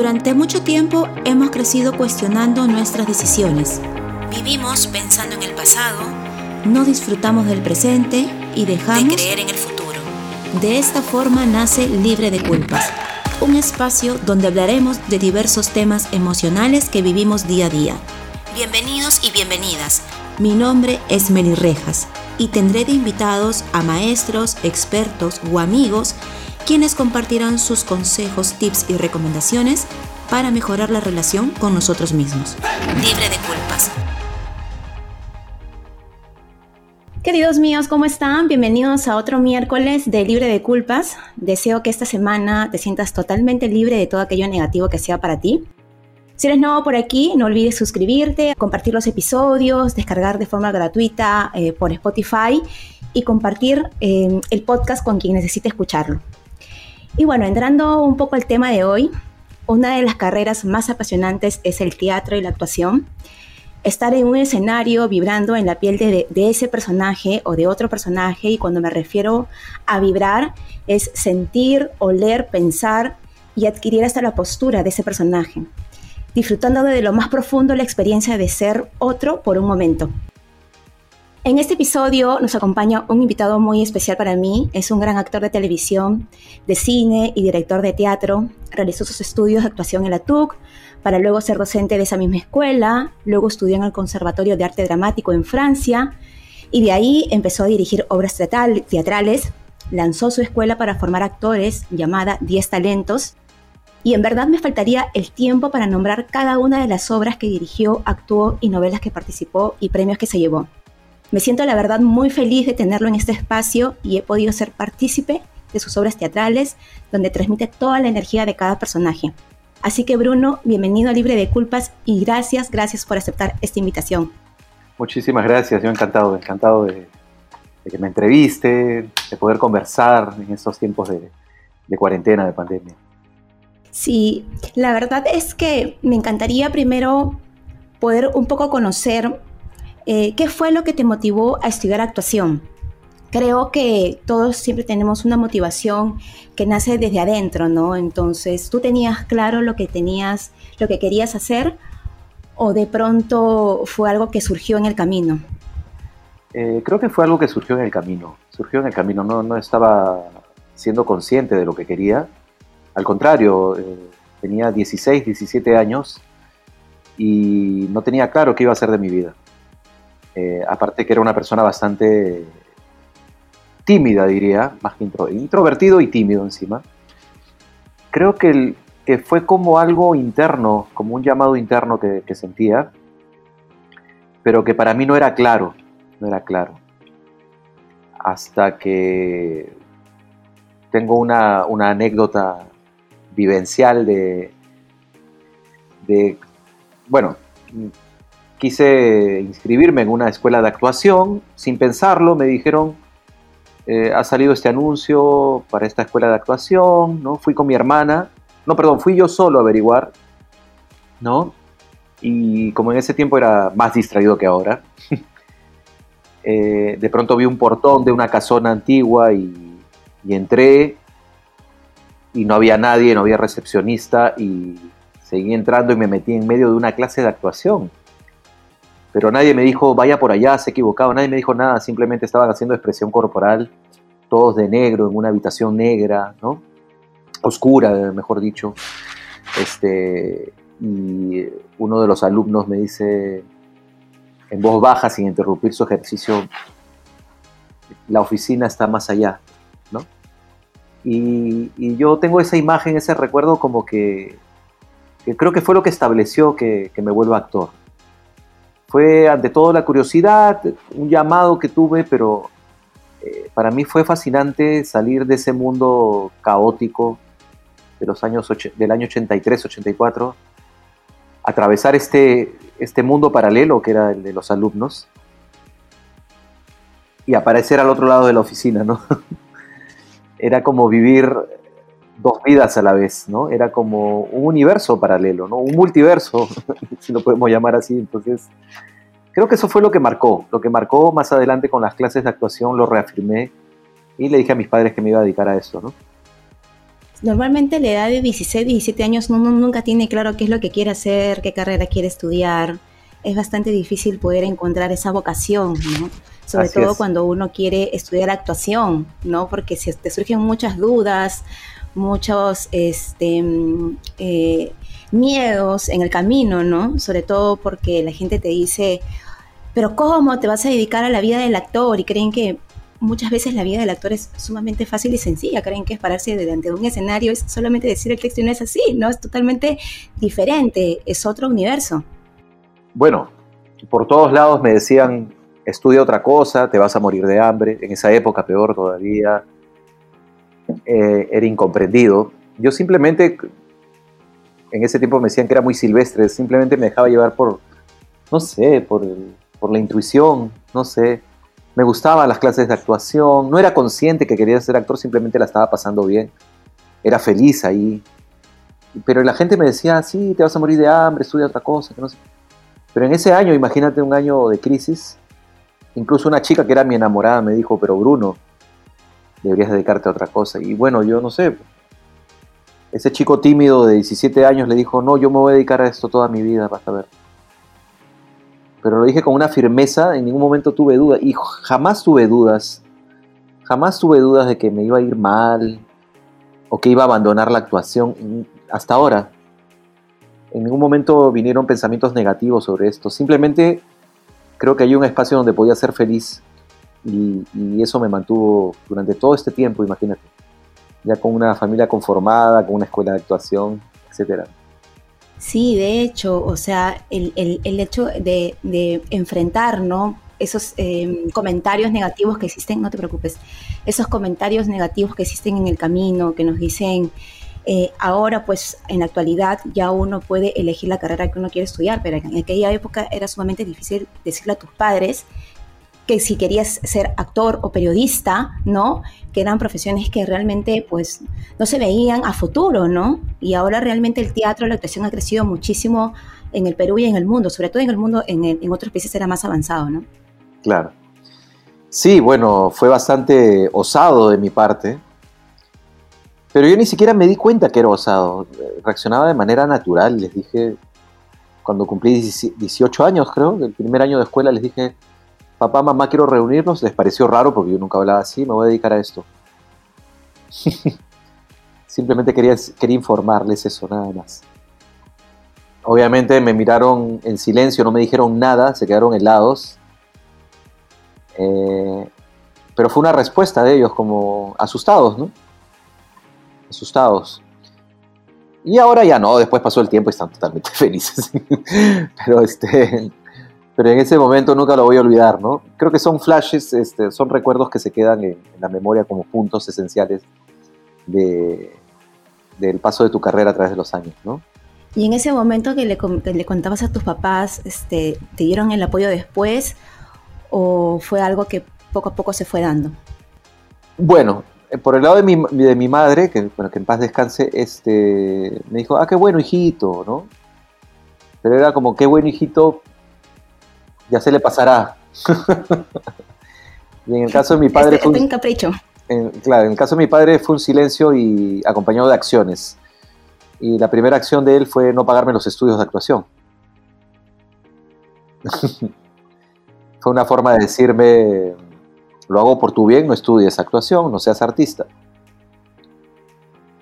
Durante mucho tiempo hemos crecido cuestionando nuestras decisiones. Vivimos pensando en el pasado, no disfrutamos del presente y dejamos de creer en el futuro. De esta forma nace Libre de Culpas, un espacio donde hablaremos de diversos temas emocionales que vivimos día a día. Bienvenidos y bienvenidas. Mi nombre es Meli Rejas y tendré de invitados a maestros, expertos o amigos quienes compartirán sus consejos, tips y recomendaciones para mejorar la relación con nosotros mismos. Libre de culpas. Queridos míos, ¿cómo están? Bienvenidos a otro miércoles de Libre de Culpas. Deseo que esta semana te sientas totalmente libre de todo aquello negativo que sea para ti. Si eres nuevo por aquí, no olvides suscribirte, compartir los episodios, descargar de forma gratuita eh, por Spotify y compartir eh, el podcast con quien necesite escucharlo. Y bueno, entrando un poco al tema de hoy, una de las carreras más apasionantes es el teatro y la actuación. Estar en un escenario vibrando en la piel de, ese personaje o de otro personaje, y cuando me refiero a vibrar, es sentir, oler, pensar y adquirir hasta la postura de ese personaje, disfrutando de lo más profundo la experiencia de ser otro por un momento. En este episodio nos acompaña un invitado muy especial para mí. Es un gran actor de televisión, de cine y director de teatro. Realizó sus estudios de actuación en la TUC para luego ser docente de esa misma escuela. Luego estudió en el Conservatorio de Arte Dramático en Francia y de ahí empezó a dirigir obras teatrales. Lanzó su escuela para formar actores llamada 10 Talentos. Y en verdad me faltaría el tiempo para nombrar cada una de las obras que dirigió, actuó y novelas que participó y premios que se llevó. Me siento la verdad muy feliz de tenerlo en este espacio y he podido ser partícipe de sus obras teatrales, donde transmite toda la energía de cada personaje. Así que Bruno, bienvenido a Libre de Culpas y gracias, gracias por aceptar esta invitación. Muchísimas gracias, yo encantado, encantado de, que me entreviste, de poder conversar en estos tiempos de, de cuarentena, de pandemia. Sí, la verdad es que me encantaría primero poder un poco conocer eh, ¿Qué fue lo que te motivó a estudiar actuación? Creo que todos siempre tenemos una motivación que nace desde adentro, ¿no? Entonces, ¿tú tenías claro lo que tenías, lo que querías hacer o de pronto fue algo que surgió en el camino? Eh, creo que fue algo que surgió en el camino. Surgió en el camino, no, no estaba siendo consciente de lo que quería. Al contrario, eh, tenía 16, 17 años y no tenía claro qué iba a hacer de mi vida. Eh, aparte que era una persona bastante tímida, diría, más que introvertido y tímido encima. Creo que, fue como algo interno, como un llamado interno que, sentía, pero que para mí no era claro, no era claro. Hasta que tengo una, una anécdota vivencial de, de, bueno, quise inscribirme en una escuela de actuación, sin pensarlo, me dijeron, eh, ha salido este anuncio para esta escuela de actuación, ¿no? Fui con mi hermana, no, perdón, fui yo solo a averiguar, ¿no? Y como en ese tiempo era más distraído que ahora, eh, de pronto vi un portón de una casona antigua y, y entré y no había nadie, no había recepcionista y seguí entrando y me metí en medio de una clase de actuación pero nadie me dijo, vaya por allá, se equivocado, nadie me dijo nada, simplemente estaban haciendo expresión corporal, todos de negro, en una habitación negra, ¿no? Oscura, mejor dicho. Este, y uno de los alumnos me dice, en voz baja, sin interrumpir su ejercicio, la oficina está más allá, ¿no? Y, yo tengo esa imagen, ese recuerdo como que, creo que fue lo que estableció que, que me vuelva actor fue ante todo la curiosidad, un llamado que tuve, pero eh, para mí fue fascinante salir de ese mundo caótico de los años del año 83, 84, atravesar este, este mundo paralelo que era el de los alumnos y aparecer al otro lado de la oficina, ¿no? era como vivir dos vidas a la vez, ¿no? Era como un universo paralelo, ¿no? Un multiverso, si lo podemos llamar así. Entonces, creo que eso fue lo que marcó. Lo que marcó más adelante con las clases de actuación, lo reafirmé y le dije a mis padres que me iba a dedicar a eso, ¿no? normalmente la edad de 16, 17 años uno nunca tiene claro qué es lo que quiere hacer, qué carrera quiere estudiar. Es bastante difícil poder encontrar esa vocación, ¿no? Sobre todo cuando uno quiere estudiar actuación, ¿no? Porque si te surgen muchas dudas, muchos este, eh, miedos en el camino, ¿no? Sobre todo porque la gente te dice, pero ¿cómo te vas a dedicar a la vida del actor? Y creen que muchas veces la vida del actor es sumamente fácil y sencilla. Creen que es pararse delante de un escenario, es solamente decir el texto y no es así, ¿no? Es totalmente diferente, es otro universo. Bueno, por todos lados me decían, estudia otra cosa, te vas a morir de hambre. En esa época, peor todavía, eh, era incomprendido. Yo simplemente en ese tiempo me decían que era muy silvestre, simplemente me dejaba llevar por, no sé, por, por la intuición, no sé. Me gustaban las clases de actuación, no era consciente que quería ser actor, simplemente la estaba pasando bien. Era feliz ahí. Pero la gente me decía, sí, te vas a morir de hambre, estudia otra cosa, no sé. Pero en ese año, imagínate un año de crisis, incluso una chica que era mi enamorada me dijo, pero Bruno, deberías dedicarte a otra cosa. Y bueno, yo no sé, ese chico tímido de 17 años le dijo, no, yo me voy a dedicar a esto toda mi vida, vas a ver. Pero lo dije con una firmeza, en ningún momento tuve dudas, y jamás tuve dudas, jamás tuve dudas de que me iba a ir mal o que iba a abandonar la actuación, hasta ahora. En ningún momento vinieron pensamientos negativos sobre esto, simplemente creo que hay un espacio donde podía ser feliz y, y eso me mantuvo durante todo este tiempo, imagínate ya con una familia conformada, con una escuela de actuación, etcétera. Sí, de hecho, o sea, el, hecho de, enfrentar, ¿no? Esos em, comentarios negativos que existen, no te preocupes, esos comentarios negativos que existen en el camino, que nos dicen, eh, ahora pues en la actualidad ya uno puede elegir la carrera que uno quiere estudiar, pero en aquella época era sumamente difícil decirle a tus padres que si querías ser actor o periodista, ¿no? Que eran profesiones que realmente pues no se veían a futuro, ¿no? Y ahora realmente el teatro, la actuación ha crecido muchísimo en el Perú y en el mundo, sobre todo en el mundo, en, otros países era más avanzado, ¿no? Claro. Sí, bueno, fue bastante osado de mi parte, pero yo ni siquiera me di cuenta que era osado. Reaccionaba de manera natural. Les dije, cuando cumplí 18 años, creo, el primer año de escuela, les dije, papá, mamá, quiero reunirnos, les pareció raro porque yo nunca hablaba así, me voy a dedicar a esto. Simplemente quería, quería informarles eso, nada más. Obviamente me miraron en silencio, no me dijeron nada, se quedaron helados. Eh, pero fue una respuesta de ellos como asustados, ¿no? Asustados. Y ahora ya no, después pasó el tiempo y están totalmente felices. pero este, pero en ese momento nunca lo voy a olvidar, ¿no? Creo que son flashes, este, son recuerdos que se quedan en, la memoria como puntos esenciales de, del paso de tu carrera a través de los años, ¿no? Y en ese momento que le, le contabas a tus papás, este, ¿te dieron el apoyo después o fue algo que poco a poco se fue dando? Bueno, eh, por el lado de mi, de mi madre, que, bueno, que en paz descanse, este, me dijo, ah, qué bueno hijito, ¿no? Pero era como, qué bueno hijito, ya se le pasará. y en el caso de mi padre este, fue un, capricho. claro, en el caso de mi padre fue un silencio y acompañado de acciones. Y la primera acción de él fue no pagarme los estudios de actuación. fue una forma de decirme, lo hago por tu bien, no estudies actuación, no seas artista.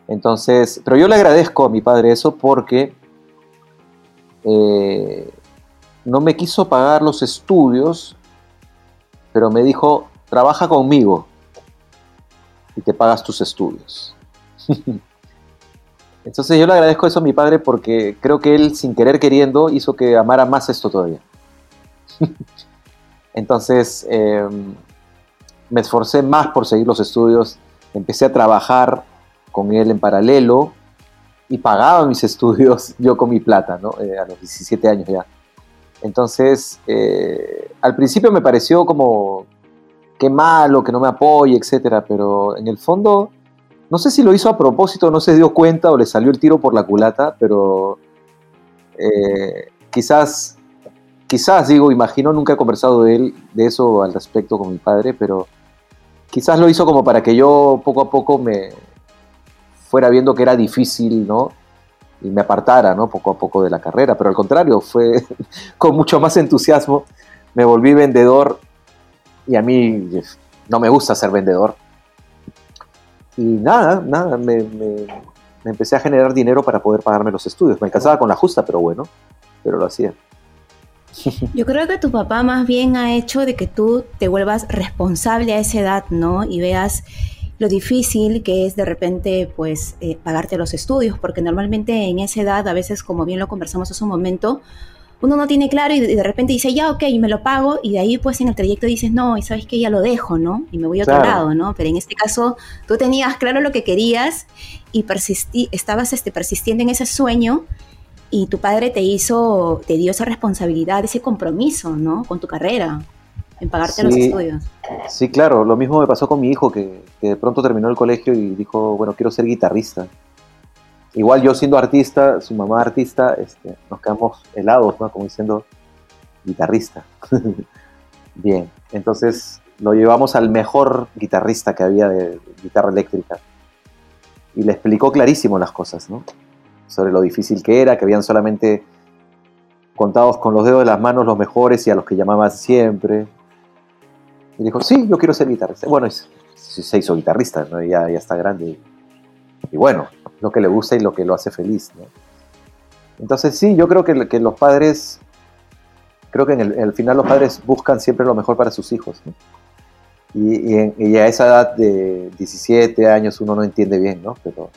Entonces, pero yo le agradezco a mi padre eso porque eh, no me quiso pagar los estudios, pero me dijo, trabaja conmigo y te pagas tus estudios. Entonces yo le agradezco eso a mi padre porque creo que él sin querer queriendo hizo que amara más esto todavía. Entonces em, me esforcé más por seguir los estudios, empecé a trabajar con él en paralelo y pagaba mis estudios yo con mi plata, ¿no? Eh, a los 17 años ya. Entonces, eh, al principio me pareció como, qué malo, que no me apoye, etcétera, pero en el fondo, no sé si lo hizo a propósito, no se dio cuenta o le salió el tiro por la culata, pero eh, quizás, quizás, digo, imagino, nunca he conversado de él, de eso al respecto con mi padre, pero quizás lo hizo como para que yo poco a poco me fuera viendo que era difícil, ¿no? Y me apartara, ¿no? Poco a poco de la carrera, pero al contrario, fue con mucho más entusiasmo. Me volví vendedor y a mí no me gusta ser vendedor. Y nada, nada, me, empecé a generar dinero para poder pagarme los estudios. Me alcanzaba con la justa, pero bueno, pero lo hacía. Yo creo que tu papá más bien ha hecho de que tú te vuelvas responsable a esa edad, ¿no? Y veas lo difícil que es de repente pues eh, pagarte los estudios, porque normalmente en esa edad, a veces como bien lo conversamos hace un momento, uno no tiene claro y de repente dice, ya, ok, me lo pago, y de ahí pues en el trayecto dices, no, y sabes que ya lo dejo, ¿no? Y me voy a otro lado, ¿no? Pero en este caso tú tenías claro lo que querías y persistí, estabas este, persistiendo en ese sueño y tu padre te hizo, te dio esa responsabilidad, ese compromiso, ¿no? Con tu carrera, en pagarte los estudios. Sí, claro, lo mismo me pasó con mi hijo que, que de pronto terminó el colegio y dijo, bueno, quiero ser guitarrista igual yo siendo artista, su mamá artista, este, nos quedamos helados, ¿no? Como diciendo, guitarrista. Bien, entonces lo llevamos al mejor guitarrista que había de guitarra eléctrica. Y le explicó clarísimo las cosas, ¿no? Sobre lo difícil que era, que habían solamente contados con los dedos de las manos los mejores y a los que llamaban siempre. Y dijo, sí, yo quiero ser guitarrista. Bueno, se hizo guitarrista, ¿no? ya, ya está grande. Y bueno, lo que le gusta y lo que lo hace feliz. Entonces sí, yo creo que, que, los padres, creo que en el, final los padres buscan siempre lo mejor para sus hijos. Y, a esa edad de 17 años uno no entiende bien, ¿no? Pero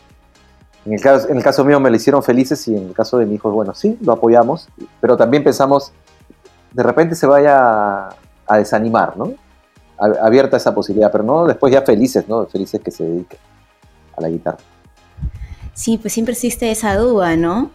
en el, caso, en el caso mío me lo hicieron felices y en el caso de mi hijo, bueno, sí, lo apoyamos, pero también pensamos, de repente se vaya a, desanimar, ¿no? Abierta esa posibilidad, pero no después ya felices, ¿no? Felices que se dedique a la guitarra. Sí, pues siempre existe esa duda, ¿no?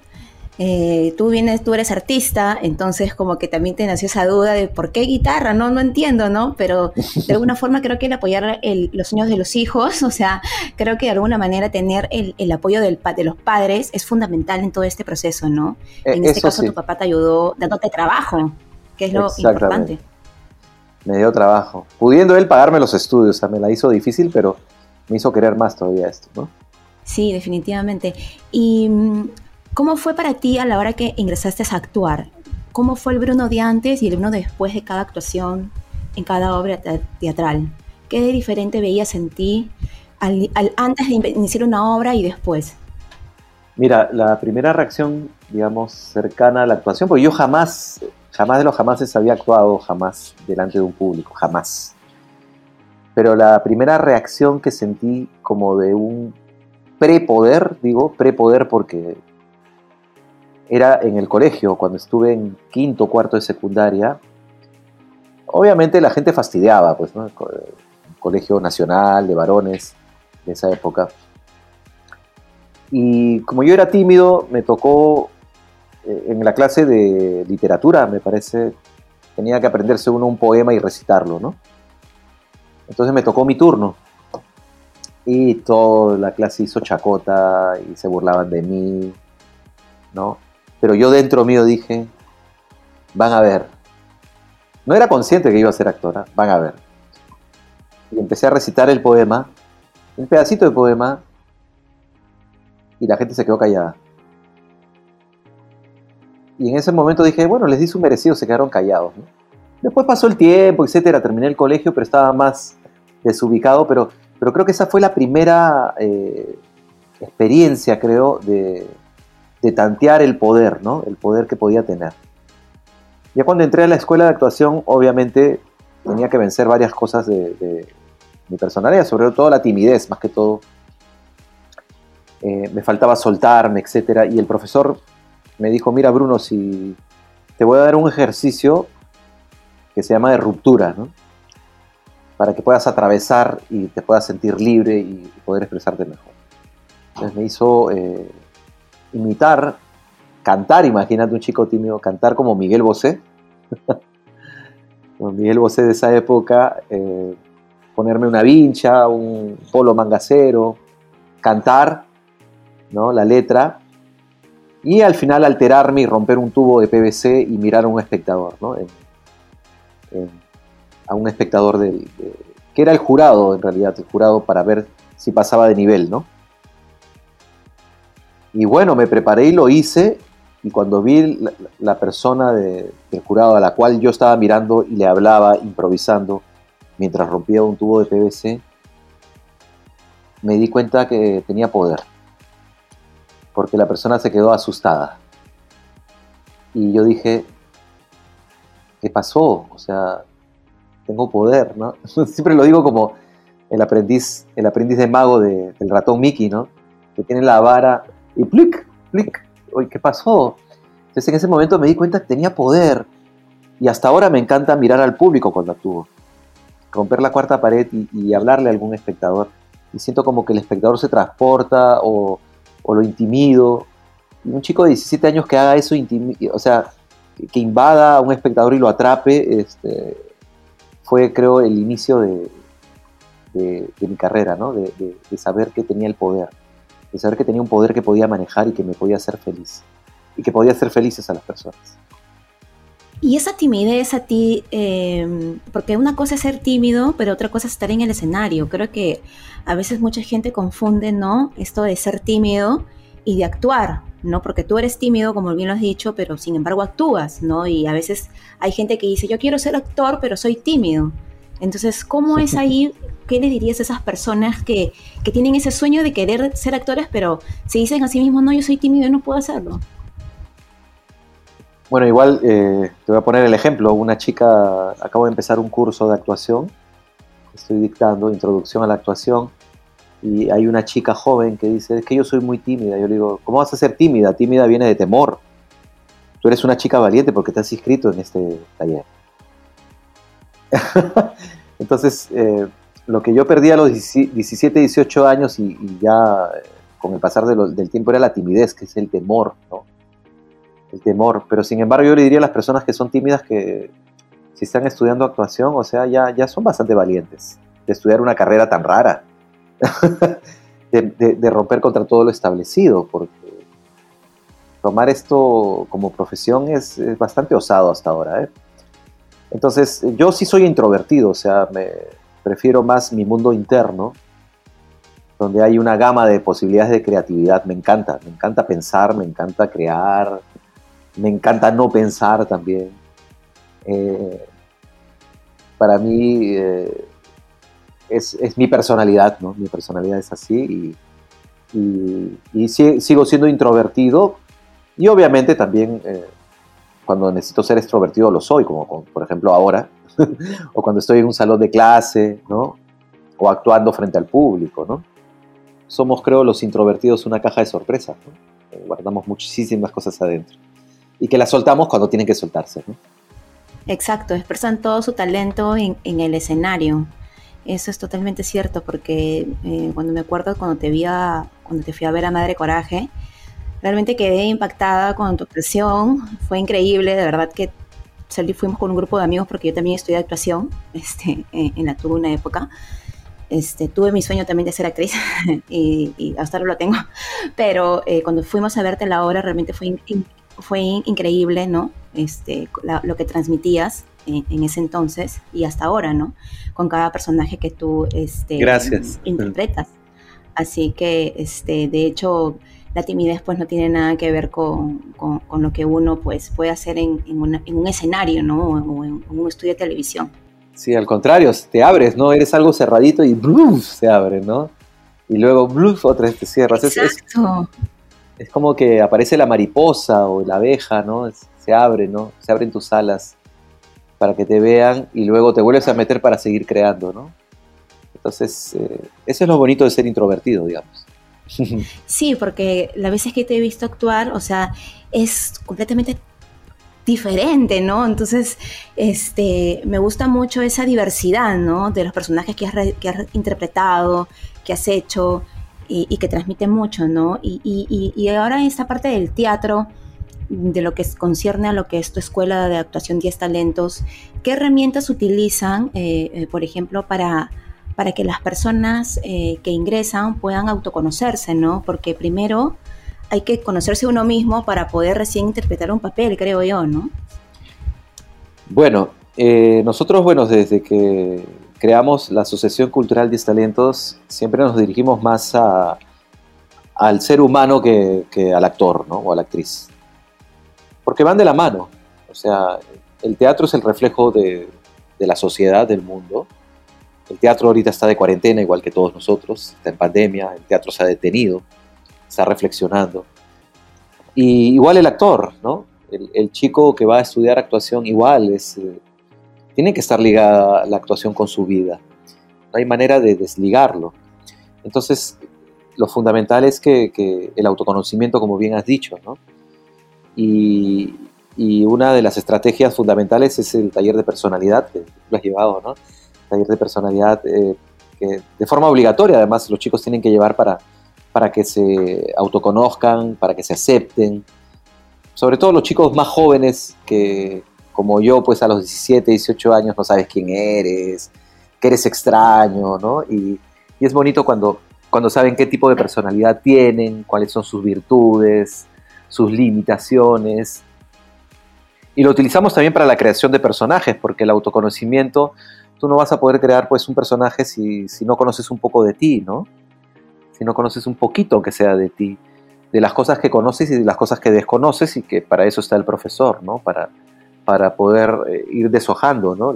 Eh, tú vienes, tú eres artista, entonces como que también te nació esa duda de por qué guitarra, no, no entiendo, ¿no? Pero de alguna forma creo que el apoyar los sueños de los hijos, o sea, creo que de alguna manera tener el, apoyo del, de los padres es fundamental en todo este proceso, ¿no? Eh, en este caso tu papá te ayudó dándote trabajo, que es lo importante. Me dio trabajo, pudiendo él pagarme los estudios, o sea, me la hizo difícil, pero me hizo querer más todavía esto, ¿no? Sí, definitivamente. ¿Y mm, cómo fue para ti a la hora que ingresaste a actuar? ¿Cómo fue el Bruno de antes y el Bruno después de cada actuación en cada obra teatral? ¿Qué de diferente veías en ti al, antes de iniciar una obra y después? Mira, la primera reacción, digamos, cercana a la actuación, porque yo jamás, jamás de los jamases había actuado jamás delante de un público, jamás. Pero la primera reacción que sentí como de un prepoder, digo prepoder porque era en el colegio, cuando estuve en quinto, cuarto de secundaria. Obviamente la gente fastidiaba, pues, ¿no? Colegio nacional de varones de esa época. Y como yo era tímido, me tocó en la clase de literatura, me parece, tenía que aprenderse uno un poema y recitarlo, ¿no? Entonces me tocó mi turno. Y toda la clase hizo chacota y se burlaban de mí, ¿no? Pero yo dentro mío dije, van a ver. No era consciente que iba a ser actora, van a ver. Y empecé a recitar el poema, un pedacito de poema, y la gente se quedó callada. Y en ese momento dije, bueno, les di su merecido, se quedaron callados. Después pasó el tiempo, etcétera, terminé el colegio, pero estaba más desubicado, pero pero creo que esa fue la primera eh, experiencia, creo, de, tantear el poder, ¿no? El poder que podía tener. Ya cuando entré a la escuela de actuación, obviamente tenía que vencer varias cosas de, mi personalidad, sobre todo la timidez, más que todo. Eh, me faltaba soltarme, etc. Y el profesor me dijo, mira Bruno, si te voy a dar un ejercicio que se llama de ruptura, ¿no? para que puedas atravesar y te puedas sentir libre y poder expresarte mejor. Entonces me hizo eh, imitar, cantar, imagínate un chico tímido, cantar como Miguel Bosé. Miguel Bosé de esa época, eh, ponerme una vincha, un polo mangacero, cantar ¿no? la letra y al final alterarme y romper un tubo de PVC y mirar a un espectador. ¿no? a un espectador del, que era el jurado en realidad, el jurado para ver si pasaba de nivel, ¿no? Y bueno, me preparé y lo hice. Y cuando vi la, persona del jurado a la cual yo estaba mirando y le hablaba improvisando mientras rompía un tubo de PVC, me di cuenta que tenía poder. Porque la persona se quedó asustada. Y yo dije, ¿qué pasó? O sea, tengo poder, ¿no? Siempre lo digo como el aprendiz, el aprendiz de mago del ratón Mickey, ¿no? Que tiene la vara y plic, plic, ¿qué pasó? Entonces en ese momento me di cuenta que tenía poder y hasta ahora me encanta mirar al público cuando actúo, romper la cuarta pared y, hablarle a algún espectador y siento como que el espectador se transporta o, lo intimido. Y un chico de 17 años que haga eso, o sea, que invada a un espectador y lo atrape, este, fue creo el inicio de, mi carrera, ¿no? de, saber que tenía el poder de saber que tenía un poder que podía manejar y que me podía hacer feliz. Y que podía hacer felices a las personas. Y esa timidez a ti, em, porque una cosa es ser tímido, pero otra cosa es estar en el escenario. Creo que a veces mucha gente confunde, ¿no? Esto de ser tímido y de actuar, ¿no? Porque tú eres tímido, como bien lo has dicho, pero sin embargo actúas, ¿no? Y a veces hay gente que dice, yo quiero ser actor, pero soy tímido. Entonces, ¿cómo es ahí? ¿Qué le dirías a esas personas que, tienen ese sueño de querer ser actores, pero se dicen a sí mismos, no, yo soy tímido y no puedo hacerlo? Bueno, igual eh, te voy a poner el ejemplo. Una chica, acabo de empezar un curso de actuación, estoy dictando, introducción a la actuación, y hay una chica joven que dice, es que yo soy muy tímida. Yo le digo, ¿cómo vas a ser tímida? Tímida viene de temor. Tú eres una chica valiente porque te has inscrito en este taller. Entonces, eh, lo que yo perdí a los 17, 18 años y, ya eh, con el pasar del tiempo era la timidez, que es el temor. Temor. Pero sin embargo, yo le diría a las personas que son tímidas que si están estudiando actuación, o sea, ya, ya son bastante valientes de estudiar una carrera tan rara, de, romper contra todo lo establecido, porque tomar esto como profesión es, es bastante osado hasta ahora, ¿eh? Entonces, yo sí soy introvertido, o sea, me prefiero más mi mundo interno, donde hay una gama de posibilidades de creatividad. Me encanta, me encanta pensar, me encanta crear, me encanta no pensar también. Eh, para mí eh, es, mi personalidad, ¿no? Mi personalidad es así y, sigo siendo introvertido y obviamente también eh, cuando necesito ser extrovertido lo soy, como por ejemplo ahora, o cuando estoy en un salón de clase, ¿no? O actuando frente al público, ¿no? Somos, creo, los introvertidos una caja de sorpresas, guardamos muchísimas cosas adentro y que las soltamos cuando tienen que soltarse, ¿no? Exacto, expresan todo su talento en, el escenario. Eso es totalmente cierto, porque eh, cuando me acuerdo cuando te vi cuando te fui a ver a Madre Coraje, Realmente quedé impactada con tu actuación, fue increíble, de verdad que salí, fuimos con un grupo de amigos porque yo también estudié actuación este, en, la tuve una época. Este, tuve mi sueño también de ser actriz y, hasta ahora lo tengo, pero eh, cuando fuimos a verte la obra realmente fue, fue increíble, ¿no? Este, lo que transmitías en, ese entonces y hasta ahora, ¿no? Con cada personaje que tú este, Gracias. interpretas. Así que, este, de hecho, la timidez pues no tiene nada que ver con, lo que uno pues puede hacer en, un escenario, ¿no? O en, un estudio de televisión. Sí, al contrario, te abres, ¿no? Eres algo cerradito y ¡bluf! se abre, ¿no? Y luego ¡bluf! otra vez te cierras. Exacto. Es, como que aparece la mariposa o la abeja, ¿no? se abre, ¿no? Se abren tus alas para que te vean y luego te vuelves a meter para seguir creando, ¿no? Entonces, eh, eso es lo bonito de ser introvertido, digamos. Sí, porque las veces que te he visto actuar, o sea, es completamente diferente, ¿no? Entonces, este, me gusta mucho esa diversidad, ¿no? De los personajes que que has interpretado, que has hecho y, que transmite mucho, ¿no? Y, y, y, ahora esta parte del teatro, de lo que concierne a lo que es tu escuela de actuación 10 talentos, ¿qué herramientas utilizan, eh, eh, por ejemplo, para para que las personas eh, que ingresan puedan autoconocerse, ¿no? Porque primero hay que conocerse uno mismo para poder recién interpretar un papel, creo yo, ¿no? Bueno, nosotros, bueno, desde que creamos la Asociación Cultural 10 Talentos, siempre nos dirigimos más al ser humano que, al actor ¿no? o a la actriz. Porque van de la mano. O sea, el teatro es el reflejo de, de la sociedad, del mundo. El teatro ahorita está de cuarentena, igual que todos nosotros, está en pandemia, el teatro se ha detenido, está reflexionando. Y igual el actor, ¿no? El, chico que va a estudiar actuación igual es, eh, tiene que estar ligada la actuación con su vida. No hay manera de desligarlo. Entonces, lo fundamental es que, el autoconocimiento, como bien has dicho, ¿no? Y, una de las estrategias fundamentales es el taller de personalidad, que lo has llevado, ¿no? taller de personalidad eh, que de forma obligatoria, además, los chicos tienen que llevar para, para que se autoconozcan, para que se acepten. Sobre todo los chicos más jóvenes que, como yo, pues a los 17, 18 años no sabes quién eres, que eres extraño, ¿no? Y, y es bonito cuando cuando saben qué tipo de personalidad tienen, cuáles son sus virtudes, sus limitaciones. Y lo utilizamos también para la creación de personajes, porque el autoconocimiento, tú no vas a poder crear pues un personaje si, no conoces un poco de ti, ¿no? Si no conoces un poquito que sea de ti, de las cosas que conoces y de las cosas que desconoces y que para eso está el profesor, ¿no? Para, para poder eh, ir deshojando, ¿no?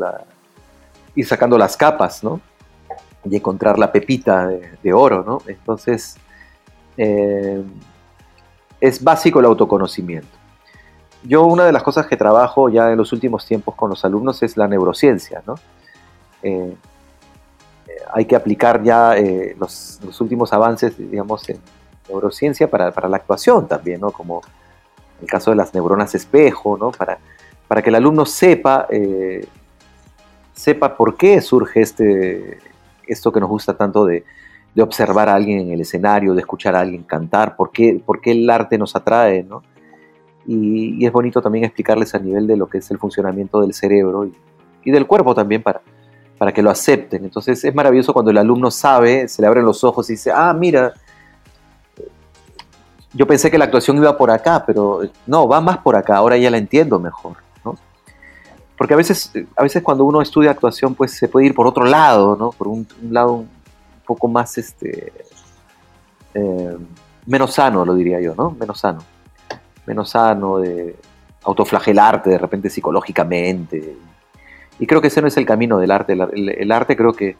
Ir sacando las capas, ¿no? y encontrar la pepita de, oro, ¿no? Entonces, eh, es básico el autoconocimiento. Yo una de las cosas que trabajo ya en los últimos tiempos con los alumnos es la neurociencia, ¿no? Eh, hay que aplicar ya los, últimos avances, digamos, en neurociencia para, la actuación también, ¿no? Como el caso de las neuronas espejo, ¿no? Para, para que el alumno sepa, sepa por qué surge este, esto que nos gusta tanto de, observar a alguien en el escenario, de escuchar a alguien cantar, por qué, por qué el arte nos atrae, ¿no? Y, es bonito también explicarles a nivel de lo que es el funcionamiento del cerebro y, del cuerpo también para, para que lo acepten. Entonces es maravilloso cuando el alumno sabe, se le abren los ojos y dice, ah, mira, yo pensé que la actuación iba por acá, pero no, va más por acá, ahora ya la entiendo mejor. Porque a veces, a veces cuando uno estudia actuación, pues se puede ir por otro lado, ¿no? Por un, lado un poco más, este, eh, menos sano, lo diría yo, ¿no? Menos sano. Menos sano de autoflagelarte de repente psicológicamente. Y creo que ese no es el camino del arte. El, arte creo que,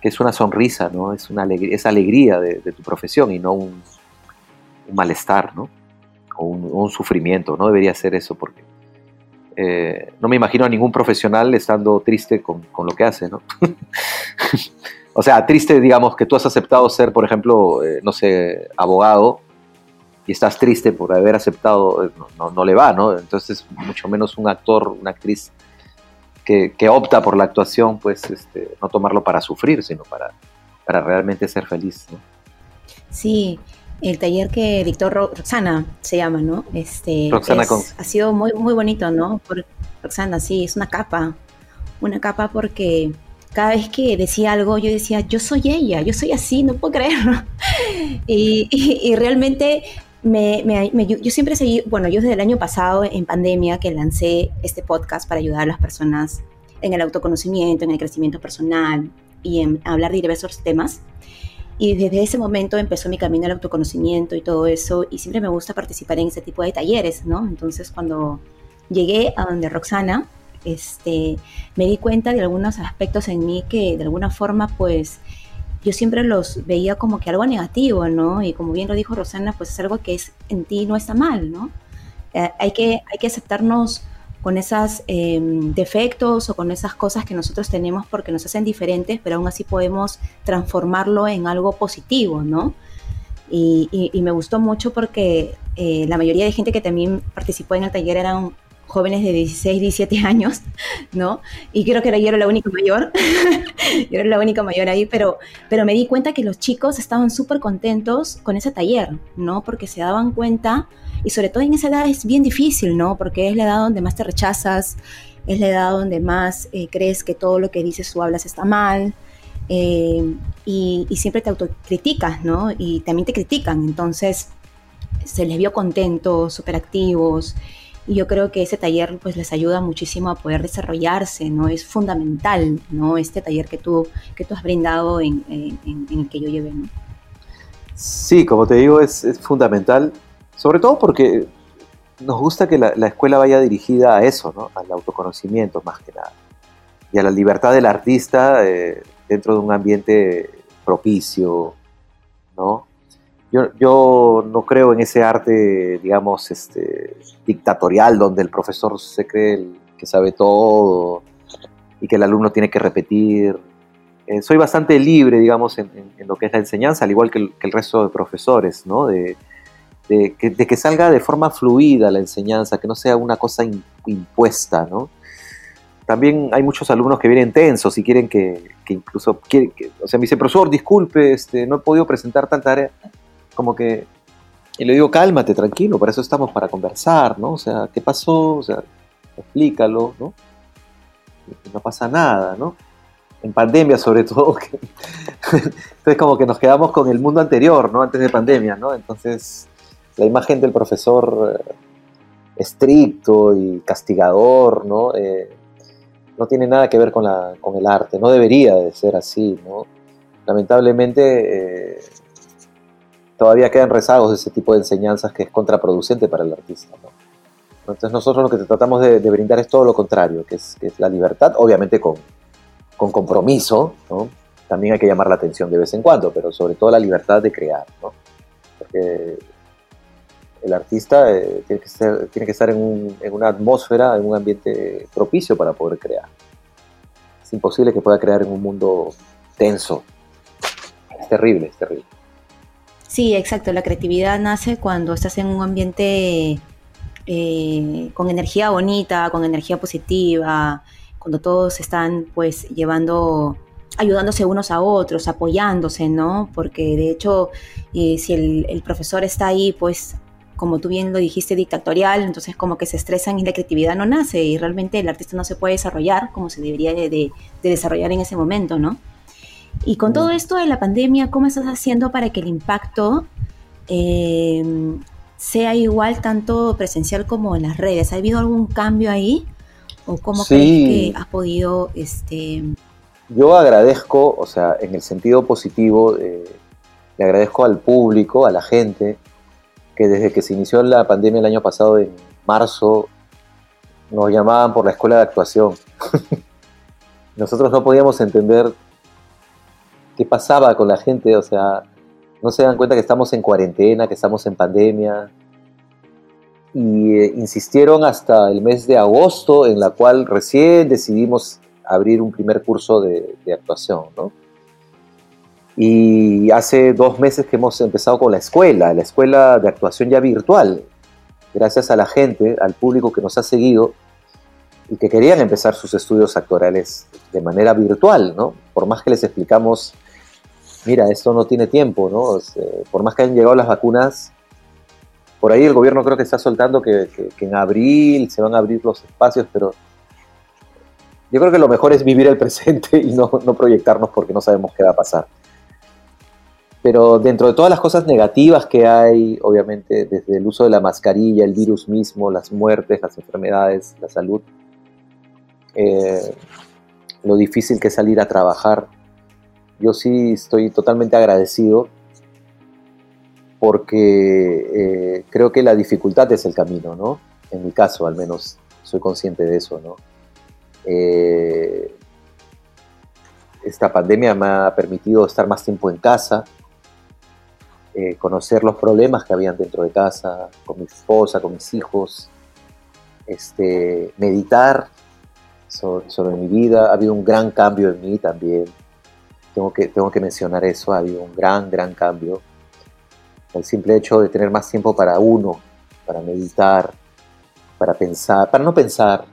es una sonrisa, ¿no? Es una alegría, es alegría de, tu profesión y no un, malestar, ¿no? O un, un, sufrimiento. No debería ser eso porque eh, no me imagino a ningún profesional estando triste con, lo que hace, ¿no? o sea, triste, digamos, que tú has aceptado ser, por ejemplo, eh, no sé, abogado y estás triste por haber aceptado, eh, no, le va, ¿no? Entonces, mucho menos un actor, una actriz que, opta por la actuación, pues este, no tomarlo para sufrir, sino para, para realmente ser feliz, ¿no? Sí, el taller que dictó Roxana se llama, ¿no? Este, Roxana Ha sido muy, muy bonito, ¿no? Por, Roxana, sí, es una capa. Una capa porque cada vez que decía algo, yo decía, yo soy ella, yo soy así, no puedo creerlo. y, realmente me, yo, siempre seguí, bueno, yo desde el año pasado en pandemia que lancé este podcast para ayudar a las personas en el autoconocimiento, en el crecimiento personal y en hablar de diversos temas. Y desde ese momento empezó mi camino al autoconocimiento y todo eso, y siempre me gusta participar en ese tipo de talleres, ¿no? Entonces cuando llegué a donde Roxana, este, me di cuenta de algunos aspectos en mí que de alguna forma, pues, yo siempre los veía como que algo negativo, ¿no? Y como bien lo dijo Roxana, pues es algo que es en ti no está mal, ¿no? Eh, hay, que, hay que aceptarnos con esos em, defectos o con esas cosas que nosotros tenemos porque nos hacen diferentes, pero aún así podemos transformarlo en algo positivo, ¿no? Y, me gustó mucho porque eh, la mayoría de gente que también participó en el taller eran jóvenes de 16, 17 años, ¿no? Y creo que era, yo era la única mayor, yo era la única mayor ahí, pero, pero me di cuenta que los chicos estaban súper contentos con ese taller, ¿no? Porque se daban cuenta y sobre todo en esa edad es bien difícil, ¿no? Porque es la edad donde más te rechazas, es la edad donde más eh, crees que todo lo que dices o hablas está mal. Eh, y, siempre te autocriticas, ¿no? Y también te critican. Entonces, se les vio contentos, súper activos. Y yo creo que ese taller pues les ayuda muchísimo a poder desarrollarse, ¿no? Es fundamental, ¿no? Este taller que tú, que tú has brindado en, en, el que yo llevé, ¿no? Sí, como te digo, es, fundamental, sobre todo porque nos gusta que la, escuela vaya dirigida a eso, ¿no? al autoconocimiento más que nada, y a la libertad del artista eh, dentro de un ambiente propicio, ¿no? Yo, yo, no creo en ese arte, digamos, este, dictatorial, donde el profesor se cree que sabe todo y que el alumno tiene que repetir eh, soy bastante libre, digamos, en, lo que es la enseñanza, al igual que el, resto de profesores, ¿no? De, que, salga de forma fluida la enseñanza, que no sea una cosa impuesta, ¿no? También hay muchos alumnos que vienen tensos y quieren que, incluso, o sea, me dice, profesor, disculpe, este, no he podido presentar tal tarea, como que, y le digo, cálmate, tranquilo, para eso estamos, para conversar, ¿no? O sea, ¿qué pasó? O sea, explícalo, ¿no? No pasa nada, ¿no? en pandemia sobre todo. Entonces como que nos quedamos con el mundo anterior, ¿no? Antes de pandemia, ¿no? Entonces la imagen del profesor eh, estricto y castigador, ¿no? Eh, no tiene nada que ver con, la, con el arte, no debería de ser así, ¿no? Lamentablemente eh, todavía quedan rezagos de ese tipo de enseñanzas que es contraproducente para el artista, ¿no? Entonces nosotros lo que tratamos de, brindar es todo lo contrario, que es, que es la libertad, obviamente con, con compromiso, también hay que llamar la atención de vez en cuando, pero sobre todo la libertad de crear, porque el artista eh, tiene, que tiene, que estar en, una atmósfera, en un ambiente propicio para poder crear. Es imposible que pueda crear en un mundo tenso. Es terrible, es terrible. Sí, exacto. La creatividad nace cuando estás en un ambiente eh, con energía bonita, con energía positiva, cuando todos están pues llevando, ayudándose unos a otros, apoyándose, ¿no? Porque de hecho, eh, si el, profesor está ahí, pues como tú bien lo dijiste, dictatorial, entonces como que se estresan y la creatividad no nace y realmente el artista no se puede desarrollar como se debería de, desarrollar en ese momento, ¿no? Y con todo esto de la pandemia, ¿cómo estás haciendo para que el impacto eh, sea igual tanto presencial como en las redes? ¿Ha habido algún cambio ahí? ¿O cómo crees que has podido... Este... Yo agradezco, o sea, en el sentido positivo, eh, le agradezco al público, a la gente, que desde que se inició la pandemia el año pasado, en marzo, nos llamaban por la escuela de actuación. Nosotros no podíamos entender qué pasaba con la gente, o sea, no se dan cuenta que estamos en cuarentena, que estamos en pandemia, y eh, insistieron hasta el mes de agosto, en la cual recién decidimos abrir un primer curso de, actuación. ¿no? Y hace dos meses que hemos empezado con la escuela, la escuela de actuación ya virtual, gracias a la gente, al público que nos ha seguido y que querían empezar sus estudios actorales de manera virtual, ¿no? Por más que les explicamos, mira, esto no tiene tiempo, ¿no? por más que hayan llegado las vacunas, por ahí el gobierno creo que está soltando que, en abril se van a abrir los espacios, pero yo creo que lo mejor es vivir el presente y no, proyectarnos porque no sabemos qué va a pasar. Pero dentro de todas las cosas negativas que hay, obviamente, desde el uso de la mascarilla, el virus mismo, las muertes, las enfermedades, la salud, eh, lo difícil que es salir a trabajar, yo sí estoy totalmente agradecido porque eh, creo que la dificultad es el camino, ¿no? En mi caso, al menos, soy consciente de eso, ¿no? Eh, esta pandemia me ha permitido estar más tiempo en casa, eh, conocer los problemas que habían dentro de casa, con mi esposa, con mis hijos, este, meditar sobre, sobre, mi vida. Ha habido un gran cambio en mí también. Tengo que, tengo que mencionar eso, ha habido un gran, gran cambio el simple hecho de tener más tiempo para uno, para meditar, para pensar, para no pensar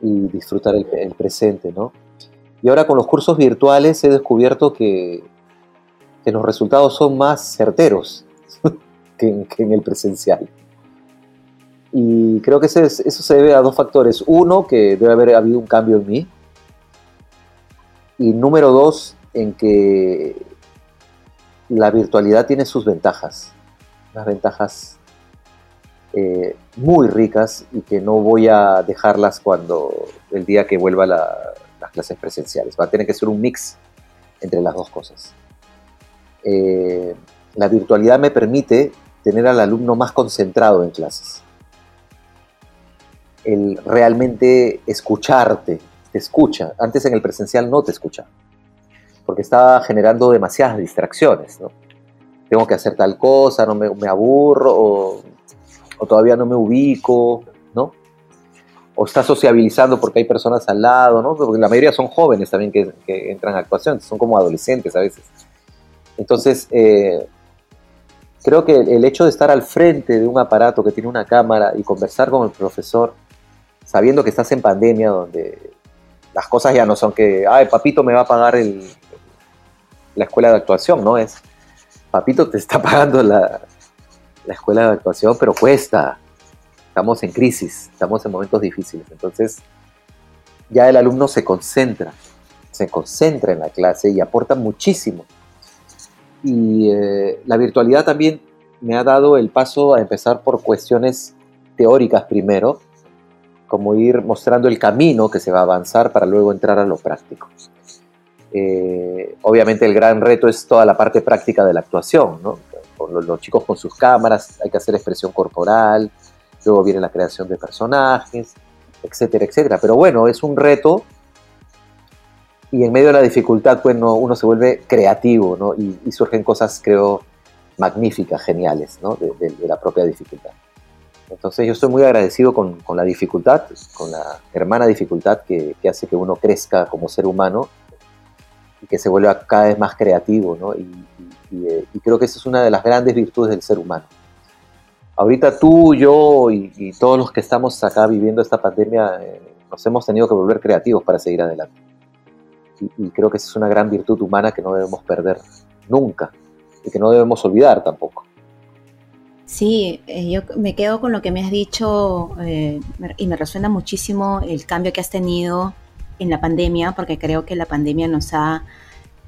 y disfrutar el, presente, ¿no? Y ahora con los cursos virtuales he descubierto que, los resultados son más certeros que, en, el presencial. Y creo que eso se debe a dos factores. Uno, que debe haber habido un cambio en mí. Y número dos, en que la virtualidad tiene sus ventajas, unas ventajas eh, muy ricas y que no voy a dejarlas cuando el día que vuelva las clases presenciales. Va a tener que ser un mix entre las dos cosas. Eh, la virtualidad me permite tener al alumno más concentrado en clases. El realmente escucharte, te escucha. Antes en el presencial no te escucha, porque estaba generando demasiadas distracciones. Tengo que hacer tal cosa, no me, aburro, o, todavía no me ubico, ¿no? O está sociabilizando porque hay personas al lado, ¿no? Porque la mayoría son jóvenes también que, entran a actuación, son como adolescentes a veces. Entonces, eh, creo que el hecho de estar al frente de un aparato que tiene una cámara y conversar con el profesor, sabiendo que estás en pandemia, donde las cosas ya no son que, ay, papito me va a pagar la escuela de actuación, ¿no? Es, papito te está pagando la, la escuela de actuación, pero cuesta. Estamos en crisis, estamos en momentos difíciles. Entonces, ya el alumno se concentra, se concentra en la clase y aporta muchísimo. Y eh, la virtualidad también me ha dado el paso a empezar por cuestiones teóricas primero, como ir mostrando el camino que se va a avanzar para luego entrar a lo práctico. Eh, obviamente el gran reto es toda la parte práctica de la actuación. Los, chicos con sus cámaras, hay que hacer expresión corporal, luego viene la creación de personajes, etcétera, etcétera. Pero bueno, es un reto y en medio de la dificultad, pues uno se vuelve creativo. Y, surgen cosas, creo, magníficas, geniales, ¿no? De, la propia dificultad. Entonces yo estoy muy agradecido con, la dificultad, con la hermana dificultad que, que, hace que uno crezca como ser humano y que se vuelva cada vez más creativo, ¿no? Y, eh, creo que esa es una de las grandes virtudes del ser humano. Ahorita tú, yo y, todos los que estamos acá viviendo esta pandemia eh, nos hemos tenido que volver creativos para seguir adelante y, creo que esa es una gran virtud humana que no debemos perder nunca y que no debemos olvidar tampoco. Sí, eh, yo me quedo con lo que me has dicho eh, y me resuena muchísimo el cambio que has tenido en la pandemia, porque creo que la pandemia nos ha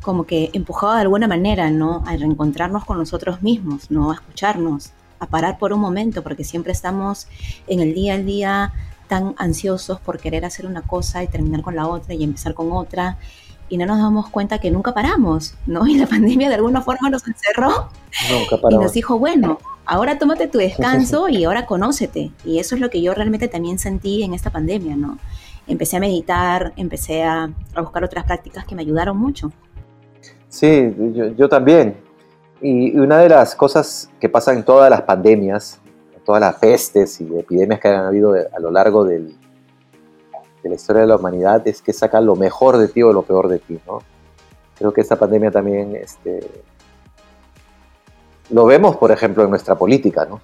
como que empujado de alguna manera, ¿no? A reencontrarnos con nosotros mismos, ¿no? A escucharnos, a parar por un momento, porque siempre estamos en el día al día tan ansiosos por querer hacer una cosa y terminar con la otra y empezar con otra y no nos damos cuenta que nunca paramos, ¿no? Y la pandemia de alguna forma nos encerró y nos dijo, bueno, ahora tómate tu descanso y ahora conócete. Y eso es lo que yo realmente también sentí en esta pandemia, ¿no? Empecé a meditar, empecé a, buscar otras prácticas que me ayudaron mucho. Sí, yo, yo también. Y una de las cosas que pasan en todas las pandemias todas las pestes y epidemias que han habido a lo largo de la historia de la humanidad es que saca lo mejor de ti o lo peor de ti, ¿no? Creo que esta pandemia también este, lo vemos, por ejemplo, en nuestra política, ¿no?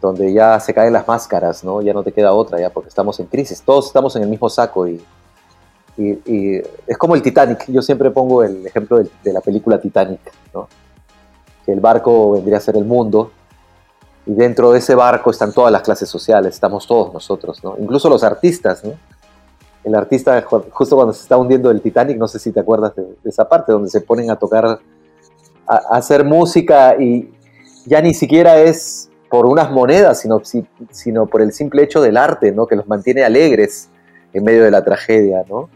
Donde ya se caen las máscaras, ¿no? Ya no te queda otra, ya porque estamos en crisis. Todos estamos en el mismo saco y, es como el Titanic. Yo siempre pongo el ejemplo de, de la película Titanic, ¿no? Que el barco vendría a ser el mundo y dentro de ese barco están todas las clases sociales, estamos todos nosotros, ¿no? Incluso los artistas, ¿no? El artista, justo cuando se está hundiendo el Titanic, no sé si te acuerdas de, esa parte, donde se ponen a tocar, hacer música y ya ni siquiera es por unas monedas, sino, sino por el simple hecho del arte, ¿no? Que los mantiene alegres en medio de la tragedia, ¿no?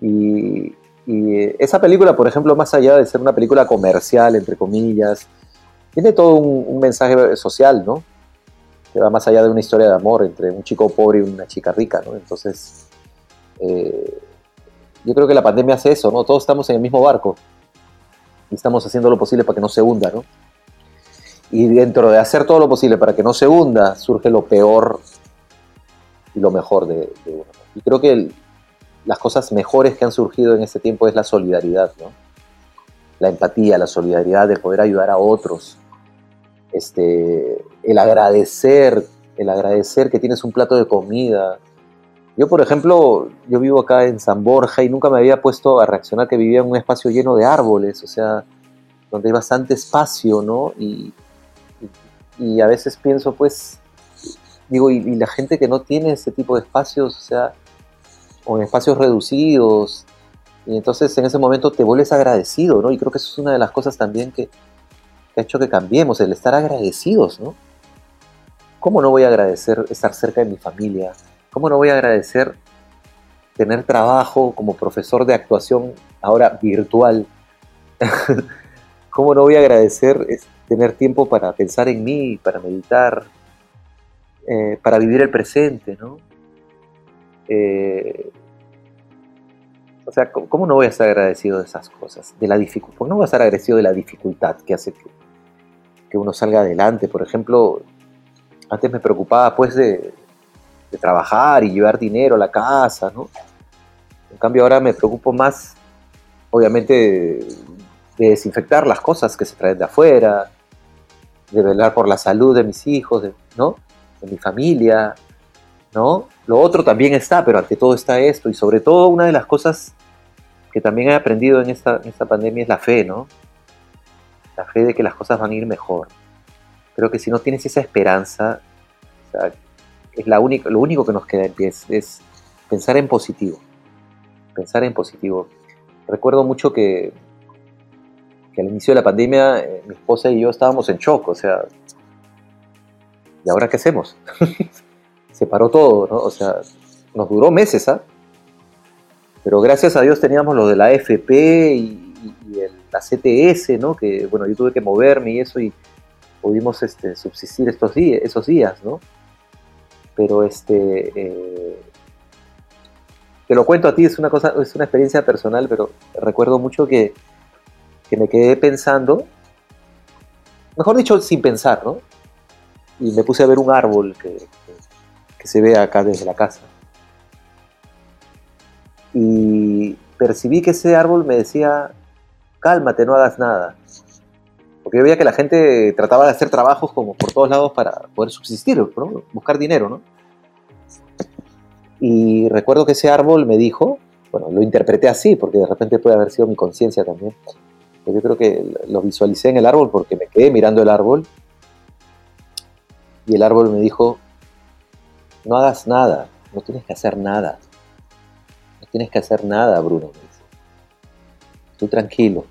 Y, y esa película, por ejemplo, más allá de ser una película comercial, entre comillas, tiene todo un, mensaje social, ¿no? Que va más allá de una historia de amor entre un chico pobre y una chica rica, ¿no? Entonces, eh, yo creo que la pandemia hace eso, ¿no? Todos estamos en el mismo barco y estamos haciendo lo posible para que no se hunda, ¿no? Y dentro de hacer todo lo posible para que no se hunda, surge lo peor y lo mejor de, uno. Y creo que las cosas mejores que han surgido en este tiempo es la solidaridad, ¿no? La empatía, la solidaridad de poder ayudar a otros, este, el agradecer, el agradecer que tienes un plato de comida. Yo, por ejemplo, yo vivo acá en San Borja y nunca me había puesto a reaccionar que vivía en un espacio lleno de árboles, o sea, donde hay bastante espacio, ¿no? Y, a veces pienso, pues, digo, y, la gente que no tiene ese tipo de espacios, o sea, o en espacios reducidos, y entonces en ese momento te vuelves agradecido, ¿no? Y creo que eso es una de las cosas también que, ha hecho que cambiemos, el estar agradecidos, ¿no? ¿Cómo no voy a agradecer estar cerca de mi familia? ¿Cómo no voy a agradecer tener trabajo como profesor de actuación ahora virtual? ¿Cómo no voy a agradecer tener tiempo para pensar en mí, para meditar, eh, para vivir el presente, ¿no? Eh, o sea, ¿cómo no voy a estar agradecido de esas cosas? De la. ¿Por qué no voy a estar agradecido de la dificultad que hace que, que uno salga adelante? Por ejemplo, antes me preocupaba pues de, de trabajar y llevar dinero a la casa, ¿no? En cambio ahora me preocupo más, obviamente, de desinfectar las cosas que se traen de afuera, de velar por la salud de mis hijos, ¿no? De mi familia, ¿no? Lo otro también está, pero ante todo está esto. Y sobre todo una de las cosas que también he aprendido en esta, esta pandemia es la fe, ¿no? La fe de que las cosas van a ir mejor. Creo que si no tienes esa esperanza, es la única, lo único que nos queda en pie, es, pensar en positivo. Pensar en positivo. Recuerdo mucho que, que al inicio de la pandemia eh, mi esposa y yo estábamos en shock, o sea, ¿y ahora qué hacemos? Se paró todo, ¿no? O sea, nos duró meses, ¿ah? Pero gracias a Dios teníamos lo de la FP y, la CTS, ¿no? Que, bueno, yo tuve que moverme y eso y pudimos este, subsistir estos días, esos días, ¿no? Pero este, eh, te lo cuento a ti, es una cosa, es una experiencia personal, pero recuerdo mucho que, que me quedé pensando, mejor dicho, sin pensar, ¿no? Y me puse a ver un árbol que, que se ve acá desde la casa. Y percibí que ese árbol me decía, cálmate, no hagas nada. Porque yo veía que la gente trataba de hacer trabajos como por todos lados para poder subsistir, buscar dinero, ¿no? Y recuerdo que ese árbol me dijo, bueno, lo interpreté así, porque de repente puede haber sido mi conciencia también. Pero yo creo que lo visualicé en el árbol porque me quedé mirando el árbol. Y el árbol me dijo, no hagas nada, no tienes que hacer nada. No tienes que hacer nada, Bruno. Tú tranquilo,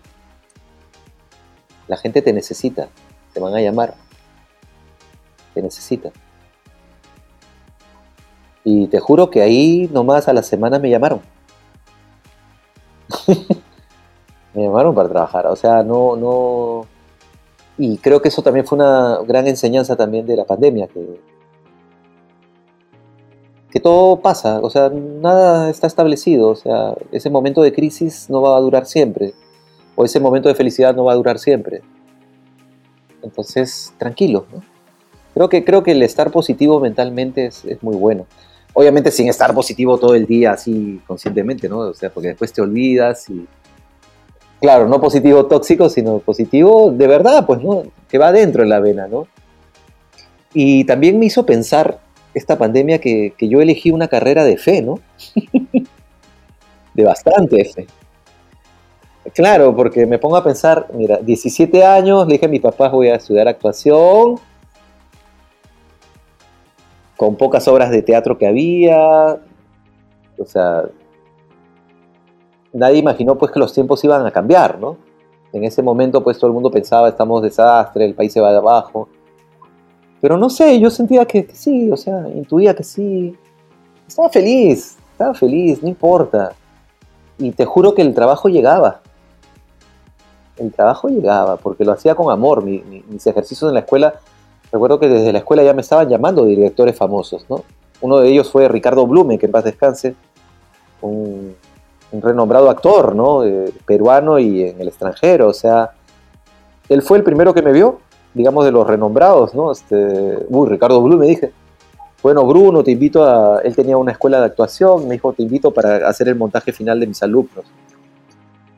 la gente te necesita, te van a llamar, te necesita. Y te juro que ahí nomás a la semana me llamaron. me llamaron para trabajar, o sea, no, no... Y creo que eso también fue una gran enseñanza también de la pandemia, que, que todo pasa, o sea, nada está establecido, o sea, ese momento de crisis no va a durar siempre o ese momento de felicidad no va a durar siempre. Entonces, tranquilo. Creo, que, creo que el estar positivo mentalmente es, muy bueno. Obviamente sin estar positivo todo el día así conscientemente, ¿no? O sea, porque después te olvidas y... Claro, no positivo tóxico, sino positivo de verdad, pues, ¿no? Que va dentro en la vena, ¿no? Y también me hizo pensar esta pandemia que, que yo elegí una carrera de fe, ¿no? de bastante fe. Claro, porque me pongo a pensar, mira, 17 años, le dije a mis papás voy a estudiar actuación, con pocas obras de teatro que había, o sea, nadie imaginó pues que los tiempos iban a cambiar, ¿no? En ese momento pues todo el mundo pensaba, estamos desastre, el país se va de abajo, pero no sé, yo sentía que, que sí, o sea, intuía que sí, estaba feliz, estaba feliz, no importa, y te juro que el trabajo llegaba el trabajo llegaba, porque lo hacía con amor. mis ejercicios en la escuela, recuerdo que desde la escuela ya me estaban llamando directores famosos, ¿no? Uno de ellos fue Ricardo Blume, que en paz descanse, un, renombrado actor, ¿no? peruano y en el extranjero, o sea, él fue el primero que me vio, digamos, de los renombrados, ¿no? Este, uy, Ricardo Blume, dije. Bueno, Bruno, te invito a... Él tenía una escuela de actuación, me dijo, te invito para hacer el montaje final de mis alumnos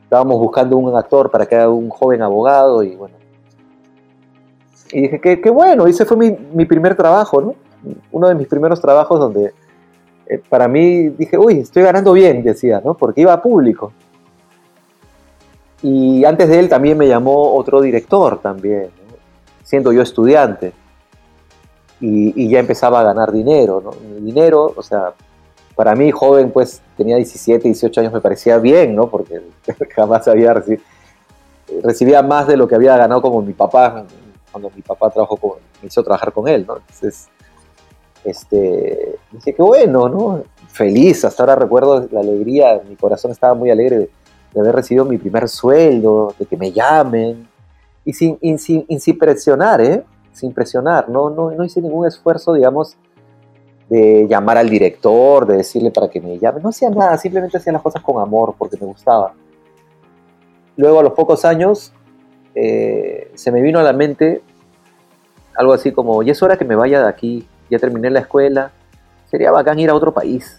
estábamos buscando un actor para que haga un joven abogado y bueno. Y dije, qué, qué bueno, ese fue mi, mi, primer trabajo, ¿no? Uno de mis primeros trabajos donde eh, para mí dije, uy, estoy ganando bien, decía, ¿no? Porque iba a público. Y antes de él también me llamó otro director también, siendo yo estudiante. Y, y, ya empezaba a ganar dinero, ¿no? dinero, o sea, para mí, joven, pues tenía 17, 18 años, me parecía bien, ¿no? Porque jamás había recibido, recibía más de lo que había ganado como mi papá, cuando mi papá trabajó con, me hizo trabajar con él, ¿no? Entonces, este, dije, qué bueno, ¿no? Feliz, hasta ahora recuerdo la alegría, mi corazón estaba muy alegre de, haber recibido mi primer sueldo, de que me llamen. y sin, sin, presionar, ¿eh? Sin presionar, no, no, no hice ningún esfuerzo, digamos, de llamar al director, de decirle para que me llame, no hacía nada, simplemente hacía las cosas con amor porque me gustaba. Luego a los pocos años eh, se me vino a la mente algo así como, y es hora que me vaya de aquí, ya terminé la escuela, sería bacán ir a otro país.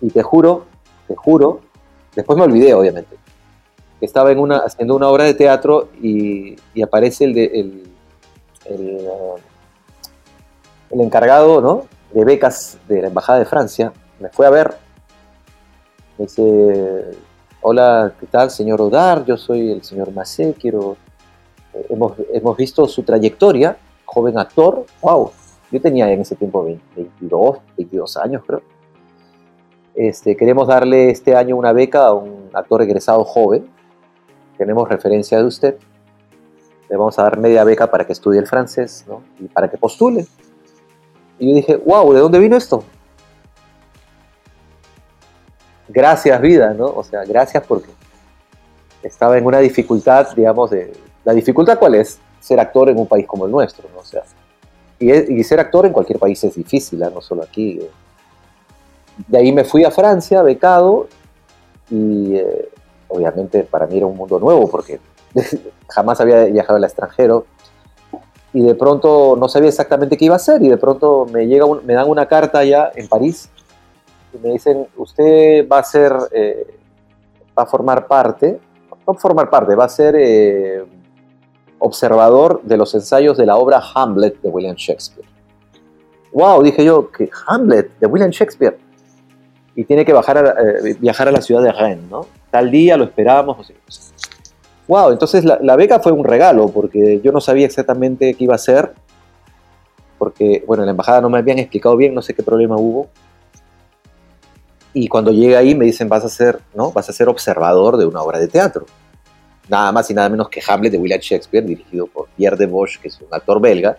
Y te juro, te juro, después me olvidé obviamente, estaba en una, haciendo una obra de teatro y, aparece el, de, el, el, uh, el, encargado ¿no? De becas de la Embajada de Francia, me fue a ver, me dice, hola, ¿qué tal, señor Odar? Yo soy el señor Macé, quiero... Eh, hemos, hemos, visto su trayectoria, joven actor, wow, yo tenía en ese tiempo 22, 22 años creo. Este, queremos darle este año una beca a un actor egresado joven tenemos referencia de usted, le vamos a dar media beca para que estudie el francés ¿no? y para que postule. Y yo dije, wow, ¿de dónde vino esto? Gracias vida, ¿no? O sea, gracias porque estaba en una dificultad, digamos, de... ¿La dificultad cuál es? Ser actor en un país como el nuestro, ¿no? O sea, y, ser actor en cualquier país es difícil, ¿eh? no solo aquí. De ahí me fui a Francia, becado, y eh, obviamente para mí era un mundo nuevo porque jamás había viajado al extranjero y de pronto no sabía exactamente qué iba a hacer y de pronto me, llega me dan una carta ya en París y me dicen, usted va a ser, eh, va a formar parte, no formar parte, va a ser eh, observador de los ensayos de la obra Hamlet de William Shakespeare. ¡Wow! Dije yo, que Hamlet de William Shakespeare. Y tiene que bajar eh, viajar a la ciudad de Rennes, ¿no? tal día lo esperábamos. No sé. Wow, entonces la, beca fue un regalo porque yo no sabía exactamente qué iba a hacer, porque, bueno, en la embajada no me habían explicado bien, no sé qué problema hubo. Y cuando llegué ahí me dicen, vas a ser, ¿no? Vas a ser observador de una obra de teatro. Nada más y nada menos que Hamlet de William Shakespeare, dirigido por Pierre de Bosch, que es un actor belga.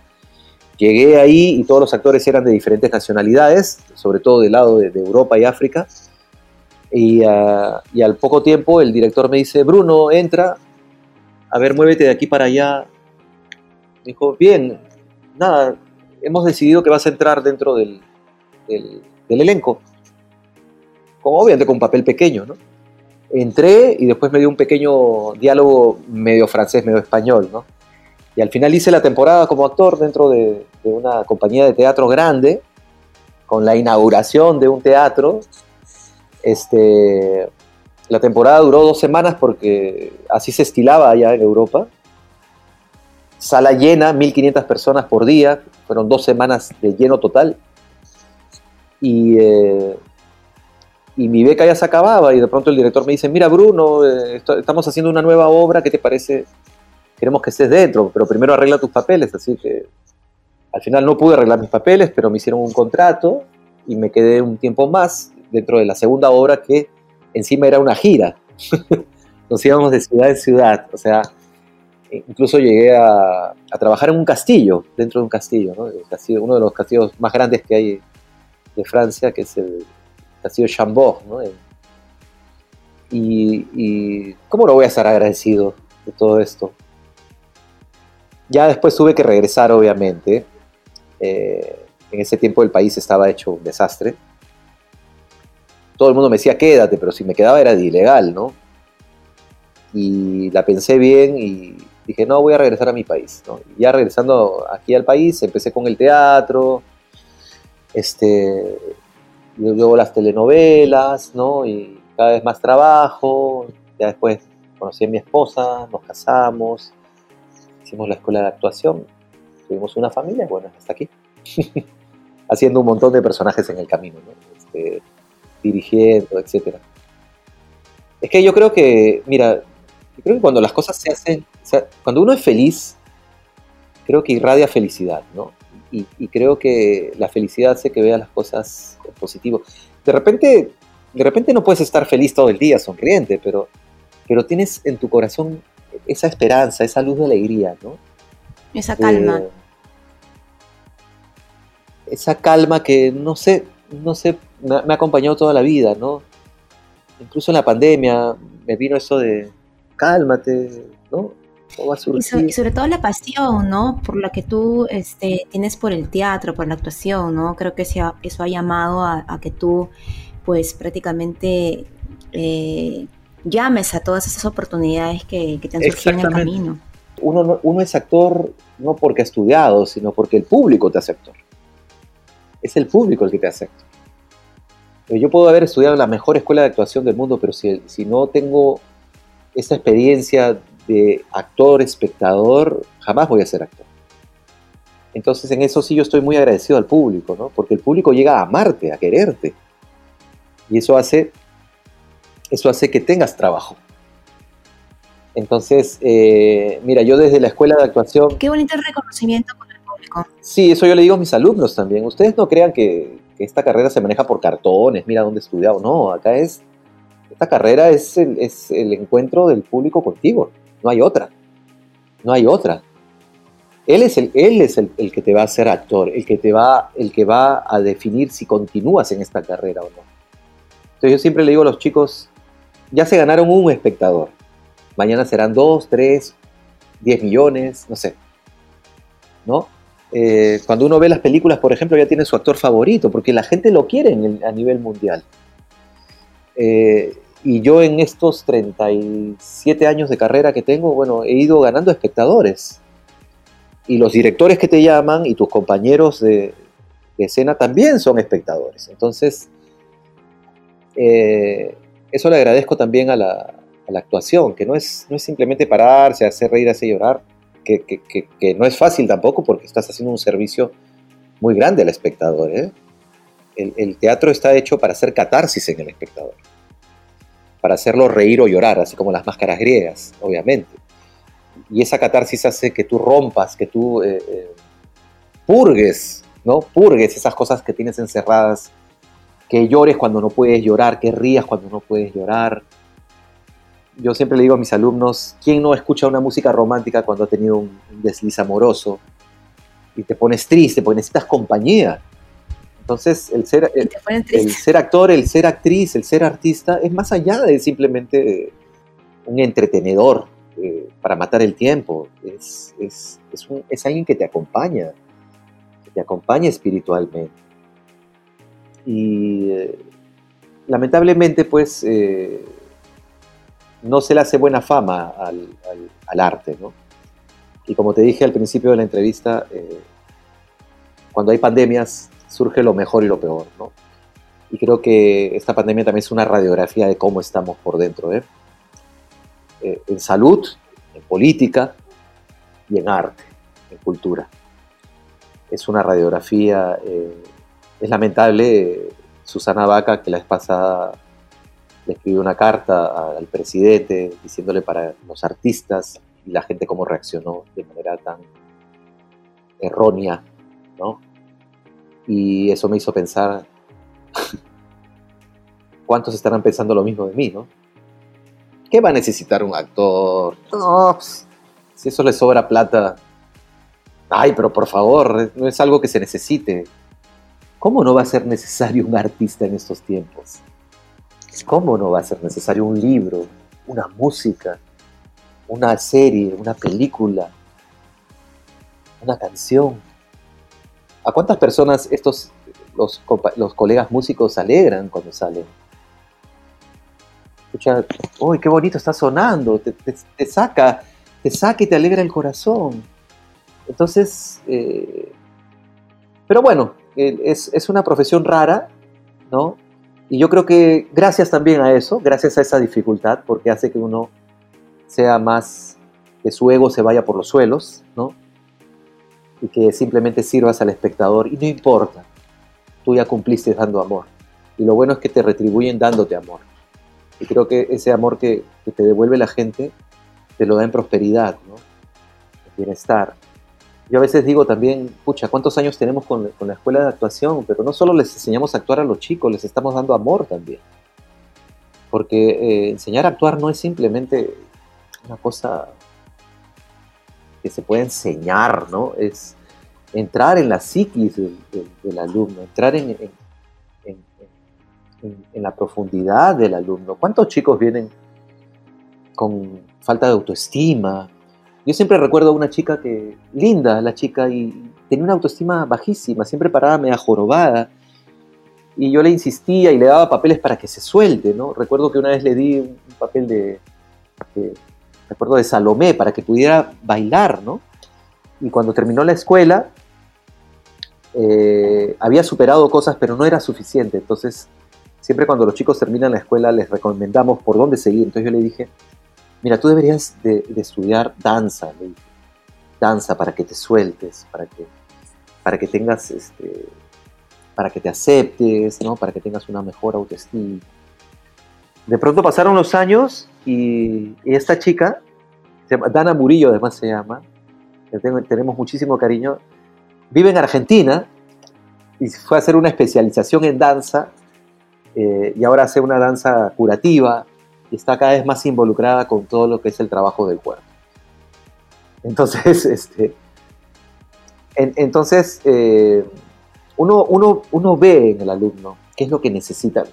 Llegué ahí y todos los actores eran de diferentes nacionalidades, sobre todo del lado de Europa y África. Ah, y, al poco tiempo el director me dice, Bruno, entra, a ver, muévete de aquí para allá. Dijo, bien, nada, hemos decidido que vas a entrar dentro del, elenco. Como obviamente con un papel pequeño, ¿no? Entré y después me dio un pequeño diálogo medio francés, medio español, ¿no? Y al final hice la temporada como actor dentro de, de una compañía de teatro grande, con la inauguración de un teatro este, la temporada duró dos semanas porque así se estilaba allá en Europa. Sala llena, 1500 personas por día, fueron dos semanas de lleno total. Y, eh, y mi beca ya se acababa y de pronto el director me dice, mira Bruno, eh, estamos haciendo una nueva obra, ¿qué te parece? Queremos que estés dentro, pero primero arregla tus papeles. Así que al final no pude arreglar mis papeles, pero me hicieron un contrato y me quedé un tiempo más dentro de la segunda obra que encima era una gira. Nos íbamos de ciudad en ciudad, o sea, incluso llegué a, trabajar en un castillo, dentro de un castillo, ¿no? uno de los castillos más grandes que hay de Francia, que es el castillo Chambord. Y, ¿cómo no voy a estar agradecido de todo esto? Ya después tuve que regresar, obviamente. Eh, en ese tiempo el país estaba hecho un desastre todo el mundo me decía quédate, pero si me quedaba era de ilegal, ¿no? Y la pensé bien y dije, no, voy a regresar a mi país. ¿no? ya regresando aquí al país, empecé con el teatro, este, luego las telenovelas, ¿no? Y cada vez más trabajo. Ya después conocí a mi esposa, nos casamos, hicimos la escuela de actuación, tuvimos una familia, bueno, hasta aquí. Haciendo un montón de personajes en el camino, ¿no? Este, dirigiendo, etc. Es que yo creo que, mira, yo creo que cuando las cosas se hacen, cuando uno es feliz, creo que irradia felicidad, ¿no? Y, creo que la felicidad hace que vea las cosas positivo. De repente, de repente no puedes estar feliz todo el día, sonriente, pero, pero tienes en tu corazón esa esperanza, esa luz de alegría, ¿no? Esa calma. Eh, esa calma que, no sé, no sé, me, ha acompañado toda la vida, ¿no? Incluso en la pandemia me vino eso de cálmate, ¿no? Y, sobre todo la pasión, ¿no? Por la que tú este, tienes por el teatro, por la actuación, ¿no? Creo que eso ha llamado a, que tú, pues prácticamente eh, llames a todas esas oportunidades que, te han surgido en el camino. Uno, uno es actor no porque ha estudiado, sino porque el público te actor. Es el público el que te actor. Yo puedo haber estudiado en la mejor escuela de actuación del mundo, pero si, si no tengo esa experiencia de actor, espectador, jamás voy a ser actor. Entonces en eso sí yo estoy muy agradecido al público, ¿no? Porque el público llega a amarte, a quererte. Y eso hace, eso hace que tengas trabajo. Entonces, eh, mira, yo desde la escuela de actuación... Qué bonito reconocimiento con el público. Sí, eso yo le digo a mis alumnos también. Ustedes no crean que, esta carrera se maneja por cartones, mira dónde he estudiado. No, acá es... Esta carrera es el, es el encuentro del público contigo. No hay otra. No hay otra. Él es, el, él es el, el, que te va a hacer actor, el que, te va, el que va a definir si continúas en esta carrera o no. Entonces yo siempre le digo a los chicos, ya se ganaron un espectador. Mañana serán dos, tres, diez millones, no sé. ¿No? Eh, cuando uno ve las películas, por ejemplo, ya tiene su actor favorito, porque la gente lo quiere a nivel mundial. Eh, y yo en estos 37 años de carrera que tengo, bueno, he ido ganando espectadores. Y los directores que te llaman y tus compañeros de, escena también son espectadores. Entonces, eh, eso le agradezco también a la, actuación, que no es, no es simplemente pararse, hacer reír, hacer llorar, que, no es fácil tampoco porque estás haciendo un servicio muy grande al espectador. ¿eh? El, teatro está hecho para hacer catarsis en el espectador para hacerlo reír o llorar, así como las máscaras griegas, obviamente. Y esa catarsis hace que tú rompas, que tú eh, eh, ¿no? Purgues esas cosas que tienes encerradas, que llores cuando no puedes llorar, que rías cuando no puedes llorar. Yo siempre le digo a mis alumnos, ¿quién no escucha una música romántica cuando ha tenido un desliz amoroso? Y te pones triste, porque necesitas compañía. Entonces, el ser, el, ser actor, el ser actriz, el ser artista es más allá de simplemente un entretenedor eh, para matar el tiempo. Es, es, alguien que te acompaña, que te acompaña espiritualmente. Y eh, lamentablemente, pues, eh, no se le hace buena fama al, arte, ¿no? Y como te dije al principio de la entrevista, cuando hay pandemias, surge lo mejor y lo peor, ¿no? Y creo que esta pandemia también es una radiografía de cómo estamos por dentro, ¿eh? eh en salud, en política y en arte, en cultura. Es una radiografía, eh, es lamentable, Susana Vaca, que la vez pasada le escribió una carta al presidente diciéndole para los artistas y la gente cómo reaccionó de manera tan errónea, ¿no? Y eso me hizo pensar, ¿cuántos estarán pensando lo mismo de mí, no? ¿Qué va a necesitar un actor? Pues, si eso le sobra plata. Ay, pero por favor, no es algo que se necesite. ¿Cómo no va a ser necesario un artista en estos tiempos? ¿Cómo no va a ser necesario un libro, una música, una serie, una película, una canción? ¿A cuántas personas estos, los, colegas músicos alegran cuando salen? Escucha, uy, qué bonito está sonando, te, saca, te saca y te alegra el corazón. Entonces, eh, pero bueno, eh, es, es, una profesión rara, ¿no? Y yo creo que gracias también a eso, gracias a esa dificultad, porque hace que uno sea más, que su ego se vaya por los suelos, ¿no? y que simplemente sirvas al espectador y no importa, tú ya cumpliste dando amor. Y lo bueno es que te retribuyen dándote amor. Y creo que ese amor que, te devuelve la gente te lo da en prosperidad, ¿no? en bienestar. Yo a veces digo también, pucha, ¿cuántos años tenemos con, la escuela de actuación? Pero no solo les enseñamos a actuar a los chicos, les estamos dando amor también. Porque eh, enseñar a actuar no es simplemente una cosa que se puede enseñar, ¿no? Es entrar en la psiquis del, alumno, entrar en, en, la profundidad del alumno. ¿Cuántos chicos vienen con falta de autoestima, Yo siempre recuerdo a una chica que, linda la chica, y tenía una autoestima bajísima, siempre paraba media jorobada. Y yo le insistía y le daba papeles para que se suelte, ¿no? Recuerdo que una vez le di un papel de, recuerdo de Salomé, para que pudiera bailar, ¿no? Y cuando terminó la escuela, eh, había superado cosas, pero no era suficiente. Entonces, siempre cuando los chicos terminan la escuela, les recomendamos por dónde seguir. Entonces yo le dije, mira, tú deberías de, estudiar danza, danza para que te sueltes, para que, para que tengas, este, para que te aceptes, ¿no? Para que tengas una mejor autoestima. De pronto pasaron los años y, esta chica, Dana Murillo además se llama, tenemos muchísimo cariño, vive en Argentina y fue a hacer una especialización en danza eh, y ahora hace una danza curativa y está cada vez más involucrada con todo lo que es el trabajo del cuerpo. Entonces, este, entonces eh, uno, uno, uno, ve en el alumno qué es lo que necesita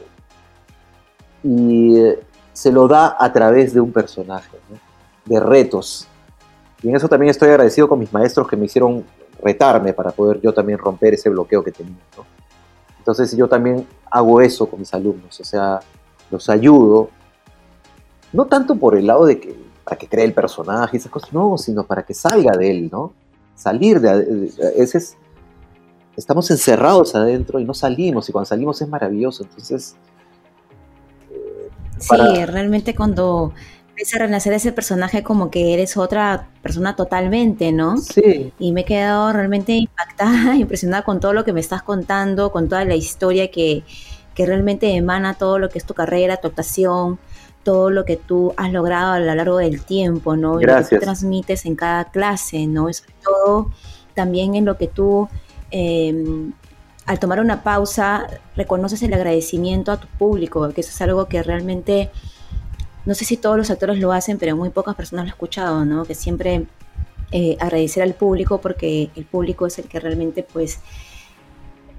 y eh, se lo da a través de un personaje, de retos. Y en eso también estoy agradecido con mis maestros que me hicieron retarme para poder yo también romper ese bloqueo que tenía. Entonces yo también hago eso con mis alumnos, o sea, los ayudo, no tanto por el lado de que para que cree el personaje y esas cosas, no, sino para que salga de él, ¿no? Salir de, ese es, estamos encerrados adentro y no salimos, y cuando salimos es maravilloso, entonces... Eh, sí, realmente cuando empieza a renacer ese personaje como que eres otra persona totalmente, ¿no? Sí. Y me he quedado realmente impactada, impresionada con todo lo que me estás contando, con toda la historia que, que realmente emana todo lo que es tu carrera, tu actuación, todo lo que tú has logrado a lo largo del tiempo, ¿no? Gracias. lo que tú transmites en cada clase, ¿no? Y sobre todo también en lo que tú, em, al tomar una pausa, reconoces el agradecimiento a tu público, que eso es algo que realmente no sé si todos los actores lo hacen, pero muy pocas personas lo he escuchado, ¿no? Que siempre eh, agradecer al público porque el público es el que realmente pues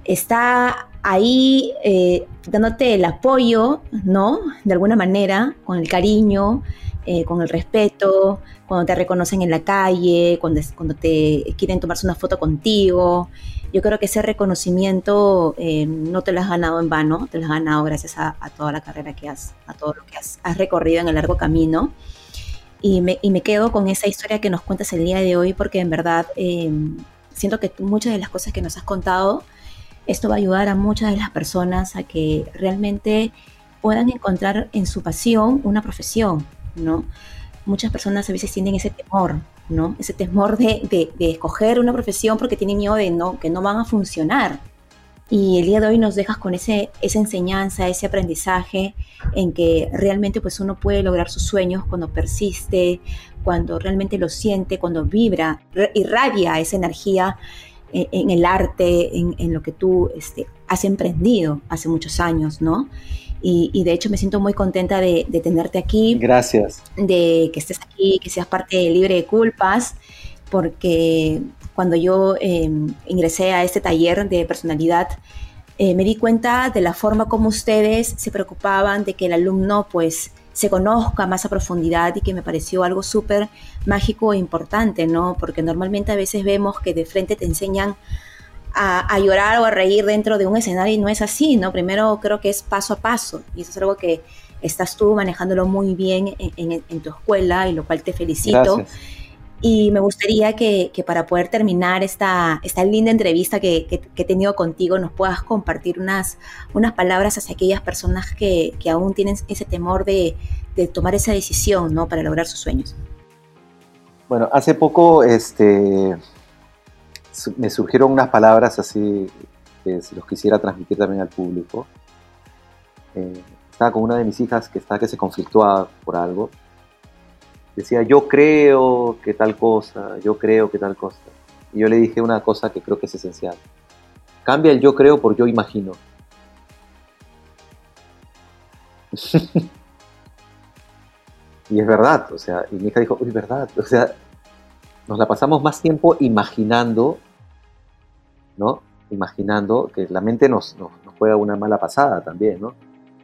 está ahí eh, dándote el apoyo, ¿no? De alguna manera, con el cariño, eh, con el respeto, cuando te reconocen en la calle, cuando, cuando te quieren tomarse una foto contigo yo creo que ese reconocimiento eh, no te lo has ganado en vano, te lo has ganado gracias a, toda la carrera que has, a todo lo que has, recorrido en el largo camino. Y me, quedo con esa historia que nos cuentas el día de hoy porque en verdad em, siento que muchas de las cosas que nos has contado, esto va a ayudar a muchas de las personas a que realmente puedan encontrar en su pasión una profesión, ¿no? Muchas personas a veces tienen ese temor ¿no? Ese temor de, escoger una profesión porque tienen miedo de no, que no van a funcionar. Y el día de hoy nos dejas con ese, esa enseñanza, ese aprendizaje en que realmente pues uno puede lograr sus sueños cuando persiste, cuando realmente lo siente, cuando vibra, irradia esa energía en, el arte, en, lo que tú este, has emprendido hace muchos años, ¿no? Y, de hecho me siento muy contenta de, tenerte aquí. Gracias. De que estés aquí, que seas parte de Libre de Culpas, porque cuando yo em, ingresé a este taller de personalidad, eh, me di cuenta de la forma como ustedes se preocupaban de que el alumno pues se conozca más a profundidad y que me pareció algo súper mágico e importante, ¿no? Porque normalmente a veces vemos que de frente te enseñan a, llorar o a reír dentro de un escenario y no es así, ¿no? Primero creo que es paso a paso y eso es algo que estás tú manejándolo muy bien en, tu escuela y lo cual te felicito. Y me gustaría que, para poder terminar esta, esta linda entrevista que, he tenido contigo, nos puedas compartir unas, unas palabras hacia aquellas personas que, aún tienen ese temor de, tomar esa decisión ¿no? para lograr sus sueños. Bueno, hace poco este, me surgieron unas palabras así que los quisiera transmitir también al público. Eh, estaba con una de mis hijas que está que se conflictuaba por algo. Decía, yo creo que tal cosa, yo creo que tal cosa. Y yo le dije una cosa que creo que es esencial. Cambia el yo creo por yo imagino. y es verdad, o sea, y mi hija dijo, es verdad, o sea, nos la pasamos más tiempo imaginando, ¿no? Imaginando que la mente nos, juega una mala pasada también, ¿no?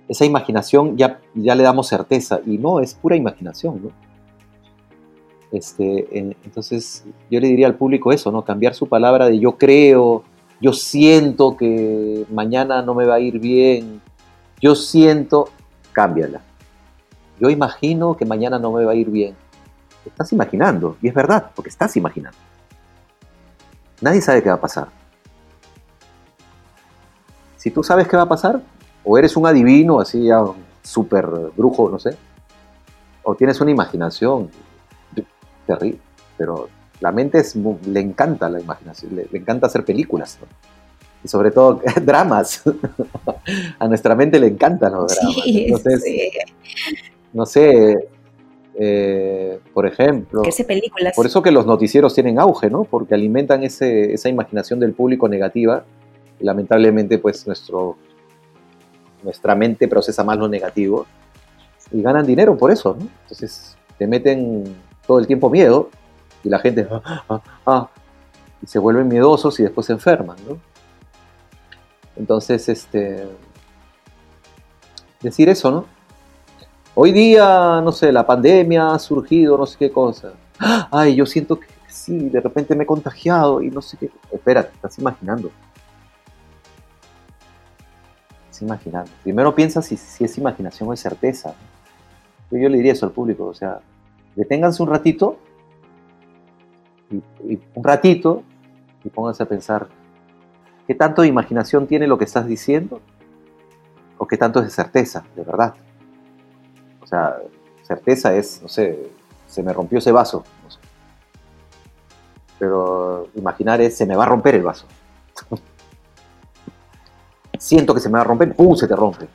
Esa imaginación ya, ya le damos certeza y no, es pura imaginación, ¿no? Este, entonces yo le diría al público eso, ¿no? Cambiar su palabra de yo creo, yo siento que mañana no me va a ir bien, yo siento, cámbiala. Yo imagino que mañana no me va a ir bien. Estás imaginando, y es verdad, porque estás imaginando. Nadie sabe qué va a pasar. Si tú sabes qué va a pasar, o eres un adivino, así ya súper brujo, no sé, o tienes una imaginación terrible, pero la mente es, le encanta la imaginación, le, encanta hacer películas, y sobre todo dramas. a nuestra mente le encantan los dramas. Entonces, no sé, eh, por ejemplo. películas. Por eso que los noticieros tienen auge, ¿no? Porque alimentan esa imaginación del público negativa. Y lamentablemente, pues nuestro, nuestra mente procesa más lo negativo. Y ganan dinero por eso, ¿no? Entonces te meten todo el tiempo miedo y la gente ah, ah, ah, y se vuelven miedosos y después se enferman, ¿no? Entonces, este, decir eso, ¿no? Hoy día, no sé, la pandemia ha surgido, no sé qué cosa. Ay, yo siento que sí, de repente me he contagiado y no sé qué. Espérate, estás imaginando. Estás imaginando. Primero piensa si, es imaginación o es certeza. Yo le diría eso al público, o sea, deténganse un ratito un ratito y pónganse a pensar, ¿qué tanto de imaginación tiene lo que estás diciendo? ¿O qué tanto es de certeza, de verdad? O sea, certeza es, no sé, se me rompió ese vaso. Pero imaginar es, se me va a romper el vaso. Siento que se me va a romper, ¡pum! se te rompe.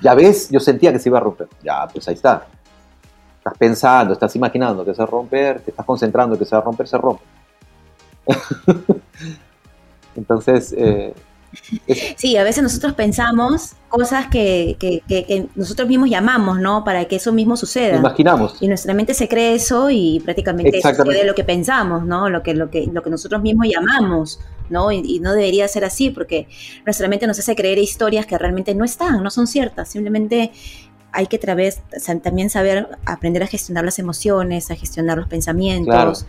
Ya ves, yo sentía que se iba a romper. Ya, pues ahí está. Estás pensando, estás imaginando que se va a romper, te estás concentrando que se va a romper, se rompe. Entonces, eh, Sí, a veces nosotros pensamos cosas que, que, nosotros mismos llamamos, ¿no? Para que eso mismo suceda. Imaginamos. Y nuestra mente se cree eso y prácticamente sucede lo que pensamos, ¿no? Lo que, lo que, lo que nosotros mismos llamamos, ¿no? Y, no debería ser así porque nuestra mente nos hace creer historias que realmente no están, no son ciertas. Simplemente hay que través, también saber aprender a gestionar las emociones, a gestionar los pensamientos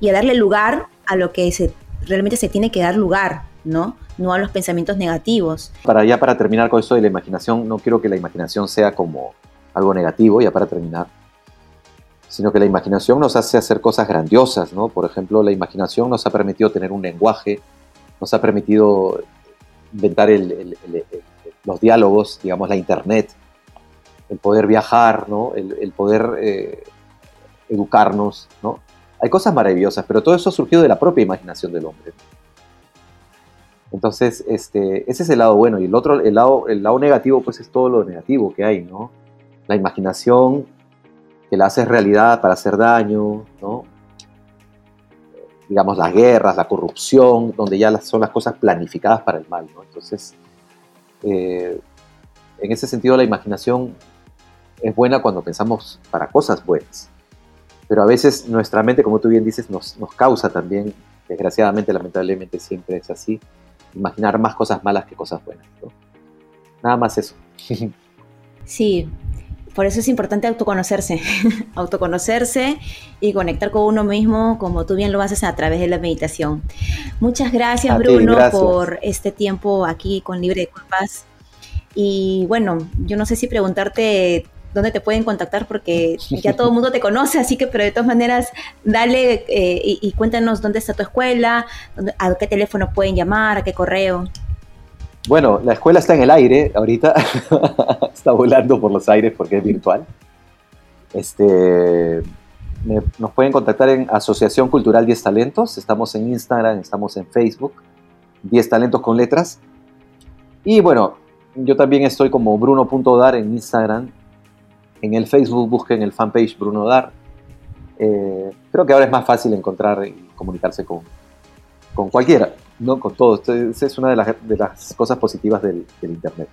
y a darle lugar a lo que se, realmente se tiene que dar lugar, ¿no? No a los pensamientos negativos. Para ya para terminar con esto de la imaginación, no quiero que la imaginación sea como algo negativo, ya para terminar, sino que la imaginación nos hace hacer cosas grandiosas, ¿no? Por ejemplo, la imaginación nos ha permitido tener un lenguaje, nos ha permitido inventar los diálogos, digamos, la internet, el poder viajar, ¿no? el, poder eh, educarnos, ¿no? Hay cosas maravillosas, pero todo eso ha surgido de la propia imaginación del hombre. Entonces, este, ese es el lado bueno. Y el otro, el lado, el lado negativo, pues es todo lo negativo que hay, ¿no? La imaginación que la hace realidad para hacer daño, ¿no? Digamos, las guerras, la corrupción, donde ya son las cosas planificadas para el mal, ¿no? Entonces, eh, en ese sentido, la imaginación es buena cuando pensamos para cosas buenas. Pero a veces nuestra mente, como tú bien dices, nos, nos causa también, desgraciadamente, lamentablemente siempre es así, imaginar más cosas malas que cosas buenas. Nada más eso. Sí, por eso es importante autoconocerse, autoconocerse y conectar con uno mismo como tú bien lo haces a través de la meditación. Muchas gracias Bruno por este tiempo aquí con Libre de Culpas. Y bueno, yo no sé si preguntarte dónde te pueden contactar porque ya todo el mundo te conoce, así que, pero de todas maneras, dale eh, y, cuéntanos dónde está tu escuela, a qué teléfono pueden llamar, a qué correo. Bueno, la escuela está en el aire ahorita, está volando por los aires porque es virtual. Este, nos pueden contactar en Asociación Cultural 10 Talentos, estamos en Instagram, estamos en Facebook, 10 Talentos con letras. Y bueno, yo también estoy como bruno.dar en Instagram en el Facebook busquen el fanpage Bruno Dar. Eh, creo que ahora es más fácil encontrar y comunicarse con, con cualquiera, ¿no? con todos. Esa es una de las, de las cosas positivas del, Internet,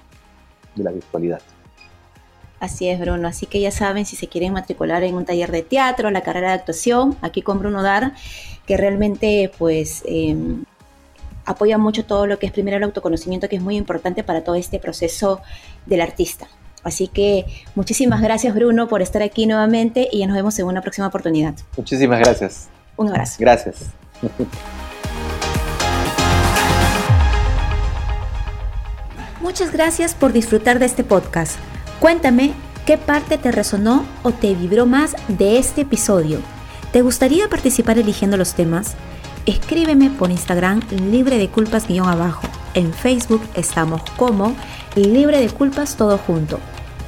de la virtualidad. Así es, Bruno. Así que ya saben, si se quieren matricular en un taller de teatro, la carrera de actuación, aquí con Bruno Dar, que realmente pues em, apoya mucho todo lo que es primero el autoconocimiento, que es muy importante para todo este proceso del artista. Así que muchísimas gracias Bruno por estar aquí nuevamente y nos vemos en una próxima oportunidad. Muchísimas gracias. Un abrazo. Gracias. Muchas gracias por disfrutar de este podcast. Cuéntame qué parte te resonó o te vibró más de este episodio. ¿Te gustaría participar eligiendo los temas? Escríbeme por Instagram libre de culpas guion abajo. En Facebook estamos como libre de culpas todo junto.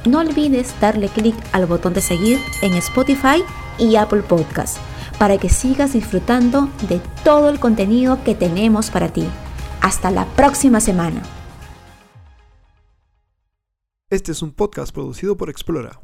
No olvides darle clic al botón de seguir en Spotify y Apple Podcast para que sigas disfrutando de todo el contenido que tenemos para ti. Hasta la próxima semana. Este es un podcast producido por Explora.